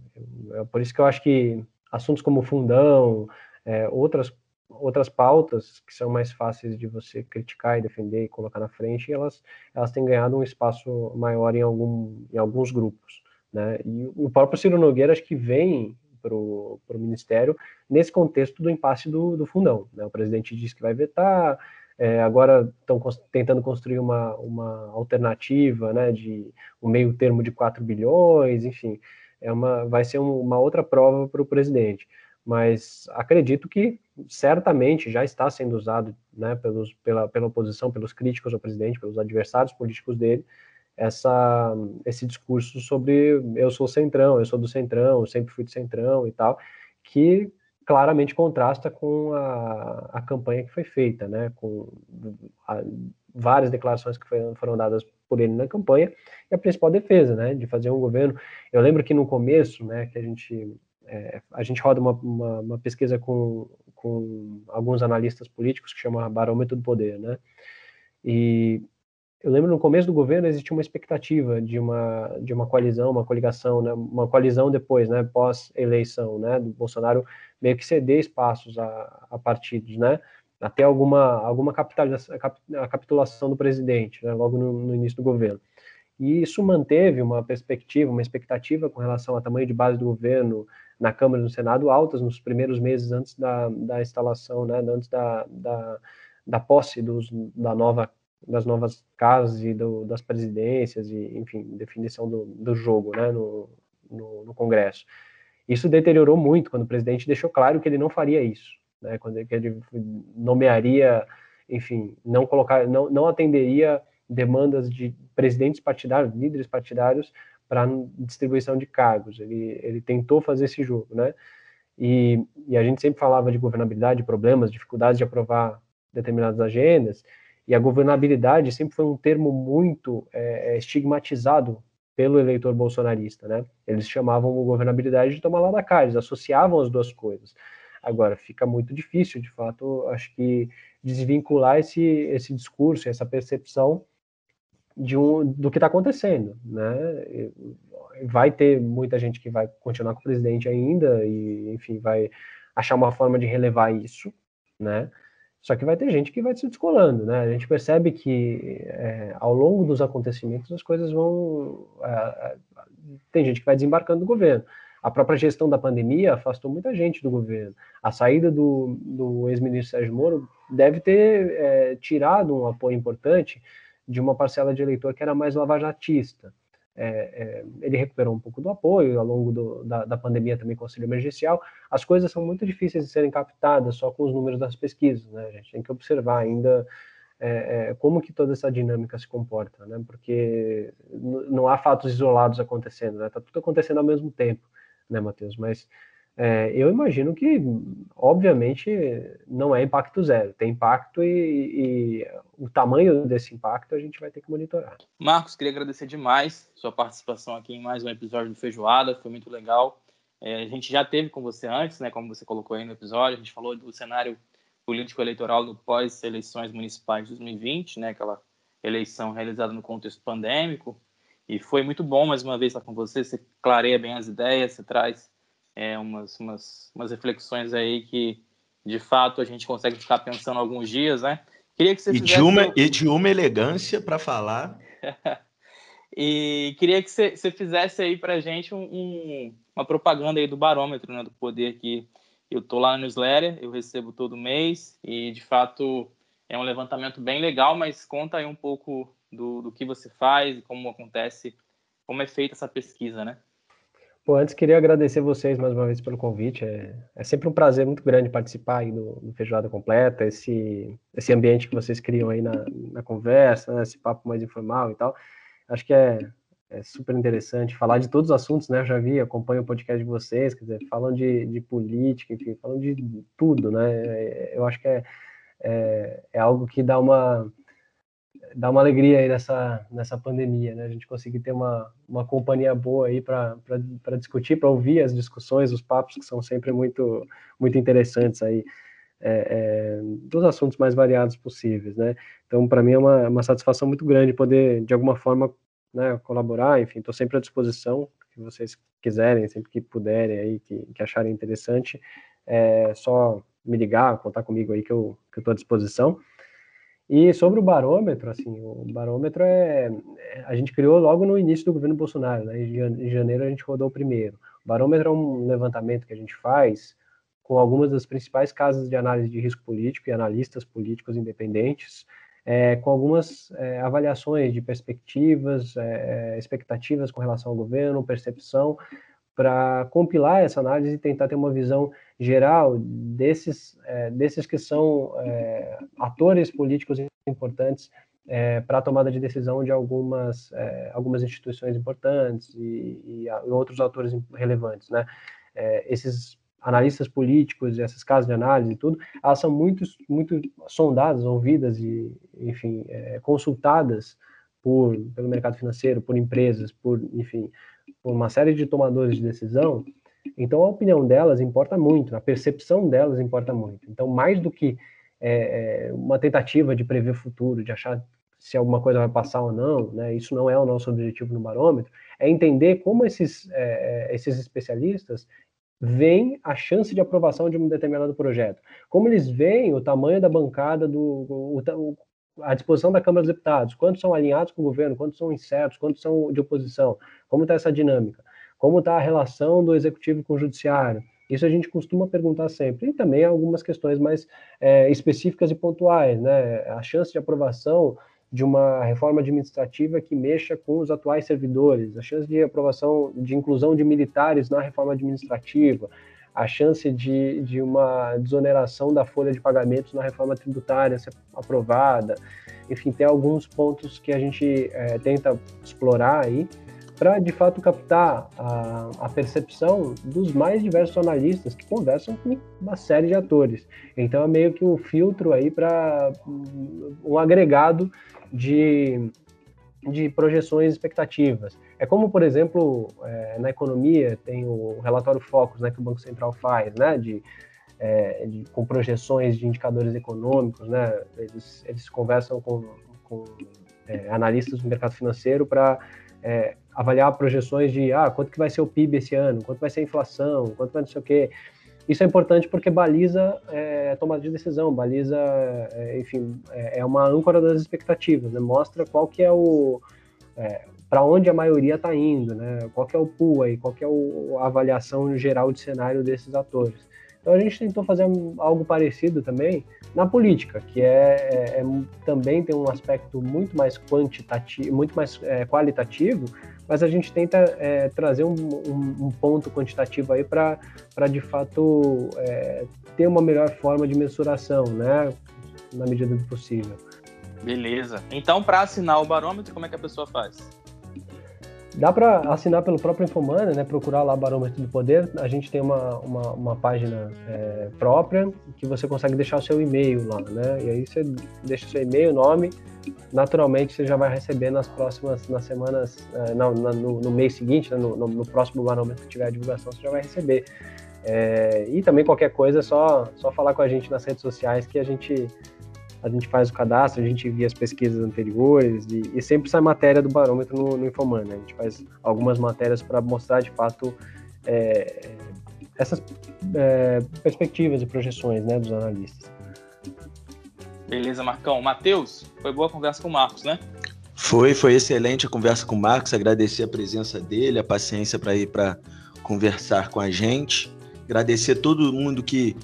é por isso que eu acho que assuntos como fundão, é, outras outras pautas que são mais fáceis de você criticar e defender e colocar na frente, elas elas têm ganhado um espaço maior em algum em alguns grupos, né? E o próprio Ciro Nogueira acho que vem para o ministério nesse contexto do impasse do, do fundão, né? O presidente disse que vai vetar, é, agora estão tentando construir uma, uma alternativa, né, de um meio termo de 4 bilhões, enfim, é uma, vai ser um, uma outra prova para o presidente. Mas acredito que certamente já está sendo usado né, pelos, pela, pela oposição, pelos críticos ao presidente, pelos adversários políticos dele, essa, esse discurso sobre eu sou centrão, eu sou do centrão, eu sempre fui do centrão e tal, que claramente contrasta com a, a campanha que foi feita, né, com a, várias declarações que foi, foram dadas por ele na campanha, e a principal defesa, né, de fazer um governo. Eu lembro que no começo, né, que a gente é, a gente roda uma, uma, uma, pesquisa com, com alguns analistas políticos que chama Barômetro do Poder, né, e eu lembro no começo do governo existia uma expectativa de uma de uma coalizão, uma coligação, né, uma coalizão depois, né, pós eleição, né, do Bolsonaro meio que ceder espaços a, a partidos, né, até alguma alguma capitulação do presidente, né, logo no, no, início do governo. E isso manteve uma perspectiva, uma expectativa com relação ao tamanho de base do governo na Câmara e no Senado altas nos primeiros meses antes da, da instalação, né, antes da, da, da posse dos, da nova, das novas casas e do, das presidências, e, enfim, definição do, do jogo né, no, no, no Congresso. Isso deteriorou muito quando o presidente deixou claro que ele não faria isso, né, quando ele, que ele nomearia, enfim, não colocar, não, não atenderia demandas de presidentes partidários, líderes partidários para distribuição de cargos. Ele, ele tentou fazer esse jogo, né? E, e, a gente sempre falava de governabilidade, problemas, dificuldades de aprovar determinadas agendas, e a governabilidade sempre foi um termo muito é, é estigmatizado pelo eleitor bolsonarista, né? Eles chamavam a governabilidade de tomar lá da cá, eles associavam as duas coisas. Agora, fica muito difícil, de fato, acho que desvincular esse, esse discurso, essa percepção de um, do que está acontecendo, né? Vai ter muita gente que vai continuar com o presidente ainda e, enfim, vai achar uma forma de relevar isso, né? Só que vai ter gente que vai se descolando, né? A gente percebe que é, ao longo dos acontecimentos as coisas vão. É, tem gente que vai desembarcando do governo. A própria gestão da pandemia afastou muita gente do governo. A saída do, do ex-ministro Sérgio Moro deve ter é, tirado um apoio importante de uma parcela de eleitor que era mais lavajatista. É, é, ele recuperou um pouco do apoio ao longo do, da, da, pandemia também com auxílio emergencial. As coisas são muito difíceis de serem captadas só com os números das pesquisas, né? A gente tem que observar ainda é, é como que toda essa dinâmica se comporta, né? Porque não há fatos isolados acontecendo, né? Tá tudo acontecendo ao mesmo tempo, né, Matheus? Mas é, eu imagino que, obviamente, não é impacto zero, tem impacto e, e, o tamanho desse impacto a gente vai ter que monitorar. Marcos, queria agradecer demais sua participação aqui em mais um episódio do Feijoada, foi muito legal. É, a gente já teve com você antes, né, como você colocou aí no episódio, a gente falou do cenário político-eleitoral do pós-eleições municipais de 2020, né, aquela eleição realizada no contexto pandêmico, e foi muito bom mais uma vez estar com você, você clareia bem as ideias, você traz é, umas, umas, umas reflexões aí que, de fato, a gente consegue ficar pensando alguns dias, né? Queria que você e, de uma, e de uma elegância para falar. e queria que você, você fizesse aí para a gente um, um, uma propaganda aí do barômetro, né, do poder que eu tô lá no newsletter, eu recebo todo mês e, de fato, é um levantamento bem legal, mas conta aí um pouco do, do que você faz e como acontece, como é feita essa pesquisa, né? Pô, antes queria agradecer vocês mais uma vez pelo convite. É, é sempre um prazer muito grande participar aí do, do Feijoada Completa, esse, esse ambiente que vocês criam aí na, na conversa, né, esse papo mais informal e tal. Acho que é, é super interessante falar de todos os assuntos, né? Eu já vi, acompanho o podcast de vocês, quer dizer, falam de, de política, enfim, falam de tudo, né? É, eu acho que é, é, é algo que dá uma dá uma alegria aí nessa, nessa pandemia, né? A gente conseguir ter uma, uma companhia boa aí para discutir, para ouvir as discussões, os papos que são sempre muito, muito interessantes aí, é, é, dos assuntos mais variados possíveis, né? Então, para mim é uma, uma satisfação muito grande poder, de alguma forma, né, colaborar, enfim, estou sempre à disposição, que vocês quiserem, sempre que puderem aí, que, que acharem interessante, é só me ligar, contar comigo aí que eu estou à disposição. E sobre o barômetro, assim, o barômetro é, é, a gente criou logo no início do governo Bolsonaro, né? Em janeiro a gente rodou o primeiro. O barômetro é um levantamento que a gente faz com algumas das principais casas de análise de risco político e analistas políticos independentes, é, com algumas é, avaliações de perspectivas, é, é expectativas com relação ao governo, percepção, para compilar essa análise e tentar ter uma visão geral desses, é, desses que são é, atores políticos importantes é, para a tomada de decisão de algumas, é, algumas instituições importantes e, e, outros atores relevantes. Né? É, esses analistas políticos, essas casas de análise e tudo, elas são muito, muito sondadas, ouvidas e, enfim, é, consultadas por, pelo mercado financeiro, por empresas, por, enfim, por uma série de tomadores de decisão, então a opinião delas importa muito, a percepção delas importa muito. Então, mais do que é, é, uma tentativa de prever o futuro, de achar se alguma coisa vai passar ou não, né, isso não é o nosso objetivo no barômetro, é entender como esses, é, é esses especialistas veem a chance de aprovação de um determinado projeto, como eles veem o tamanho da bancada do, o, o, à disposição da Câmara dos Deputados, quantos são alinhados com o governo, quantos são incertos, quantos são de oposição, como está essa dinâmica, como está a relação do executivo com o judiciário. Isso a gente costuma perguntar sempre. E também algumas questões mais é, específicas e pontuais, né? A chance de aprovação de uma reforma administrativa que mexa com os atuais servidores, a chance de aprovação, de inclusão de militares na reforma administrativa, a chance de, de uma desoneração da folha de pagamentos na reforma tributária ser aprovada. Enfim, tem alguns pontos que a gente é, tenta explorar aí para, de fato, captar a, a, percepção dos mais diversos analistas que conversam com uma série de atores. Então, é meio que um filtro aí para um agregado de, de projeções e expectativas. É como, por exemplo, é, na economia tem o relatório Focus, né, que o Banco Central faz, né, de, é, de, com projeções de indicadores econômicos, né, eles, eles conversam com, com é, analistas do mercado financeiro para é, avaliar projeções de ah, quanto que vai ser o PIB esse ano, quanto vai ser a inflação, quanto vai não sei o quê. Isso é importante porque baliza é, tomada de decisão, baliza, é, enfim, é, é, uma âncora das expectativas, né? mostra qual que é o, é, para onde a maioria está indo, né? qual que é o pool aí, qual que é o, a avaliação geral de cenário desses atores. Então a gente tentou fazer algo parecido também na política, que é, é, é também tem um aspecto muito mais quantitativo, muito mais é, qualitativo, mas a gente tenta é, trazer um, um, um, ponto quantitativo aí para de fato é, ter uma melhor forma de mensuração, né, na medida do possível. Beleza. Então, para assinar o barômetro, como é que a pessoa faz? Dá para assinar pelo próprio Infomani, né? Procurar lá Barômetro do Poder. A gente tem uma, uma, uma página é, própria que você consegue deixar o seu e-mail lá, né? E aí você deixa o seu e-mail, nome. Naturalmente você já vai receber nas próximas, nas semanas, é, não, no, no, mês seguinte, né? no, no, no, próximo barômetro que tiver a divulgação, você já vai receber. É, e também qualquer coisa é só, só falar com a gente nas redes sociais que a gente a gente faz o cadastro, a gente via as pesquisas anteriores e, e sempre sai matéria do barômetro no, no Infoman. Né? A gente faz algumas matérias para mostrar de fato é, essas é, perspectivas e projeções né, dos analistas. Beleza, Marcão. Matheus, foi boa a conversa com o Marcos, né? Foi, foi excelente a conversa com o Marcos. Agradecer a presença dele, a paciência para ir para conversar com a gente. Agradecer a todo mundo que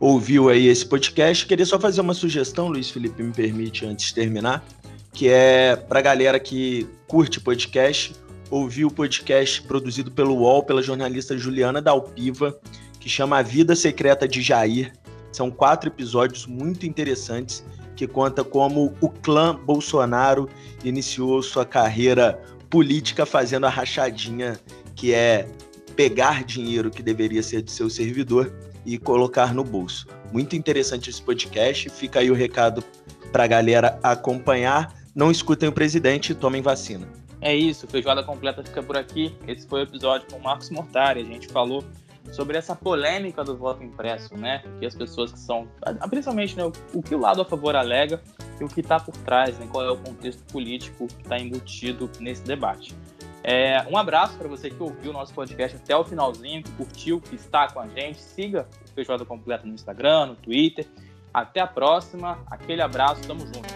ouviu aí esse podcast. Queria só fazer uma sugestão, Luiz Felipe, me permite, antes de terminar, que é para a galera que curte podcast, ouvir o podcast produzido pelo UOL, pela jornalista Juliana Dalpiva, que chama A Vida Secreta de Jair. São quatro episódios muito interessantes que conta como o clã Bolsonaro iniciou sua carreira política fazendo a rachadinha que é pegar dinheiro que deveria ser de seu servidor e colocar no bolso. Muito interessante esse podcast. Fica aí o recado para a galera acompanhar. Não escutem o presidente tomem vacina. É isso, feijoada completa fica por aqui. Esse foi o episódio com o Marcos Mortari. A gente falou sobre essa polêmica do voto impresso, né? Que as pessoas que são, principalmente, né, o que o lado a favor alega e o que está por trás, né? Qual é o contexto político que está embutido nesse debate. É, um abraço para você que ouviu o nosso podcast até o finalzinho, que curtiu, que está com a gente. Siga o Feijoada Completa no Instagram, no Twitter. Até a próxima. Aquele abraço, tamo junto.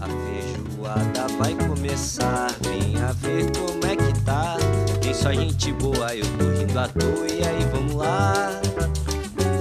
A feijoada vai começar, venha ver como é que tá. Tem só gente boa, eu tô rindo à toa, e aí vamos lá.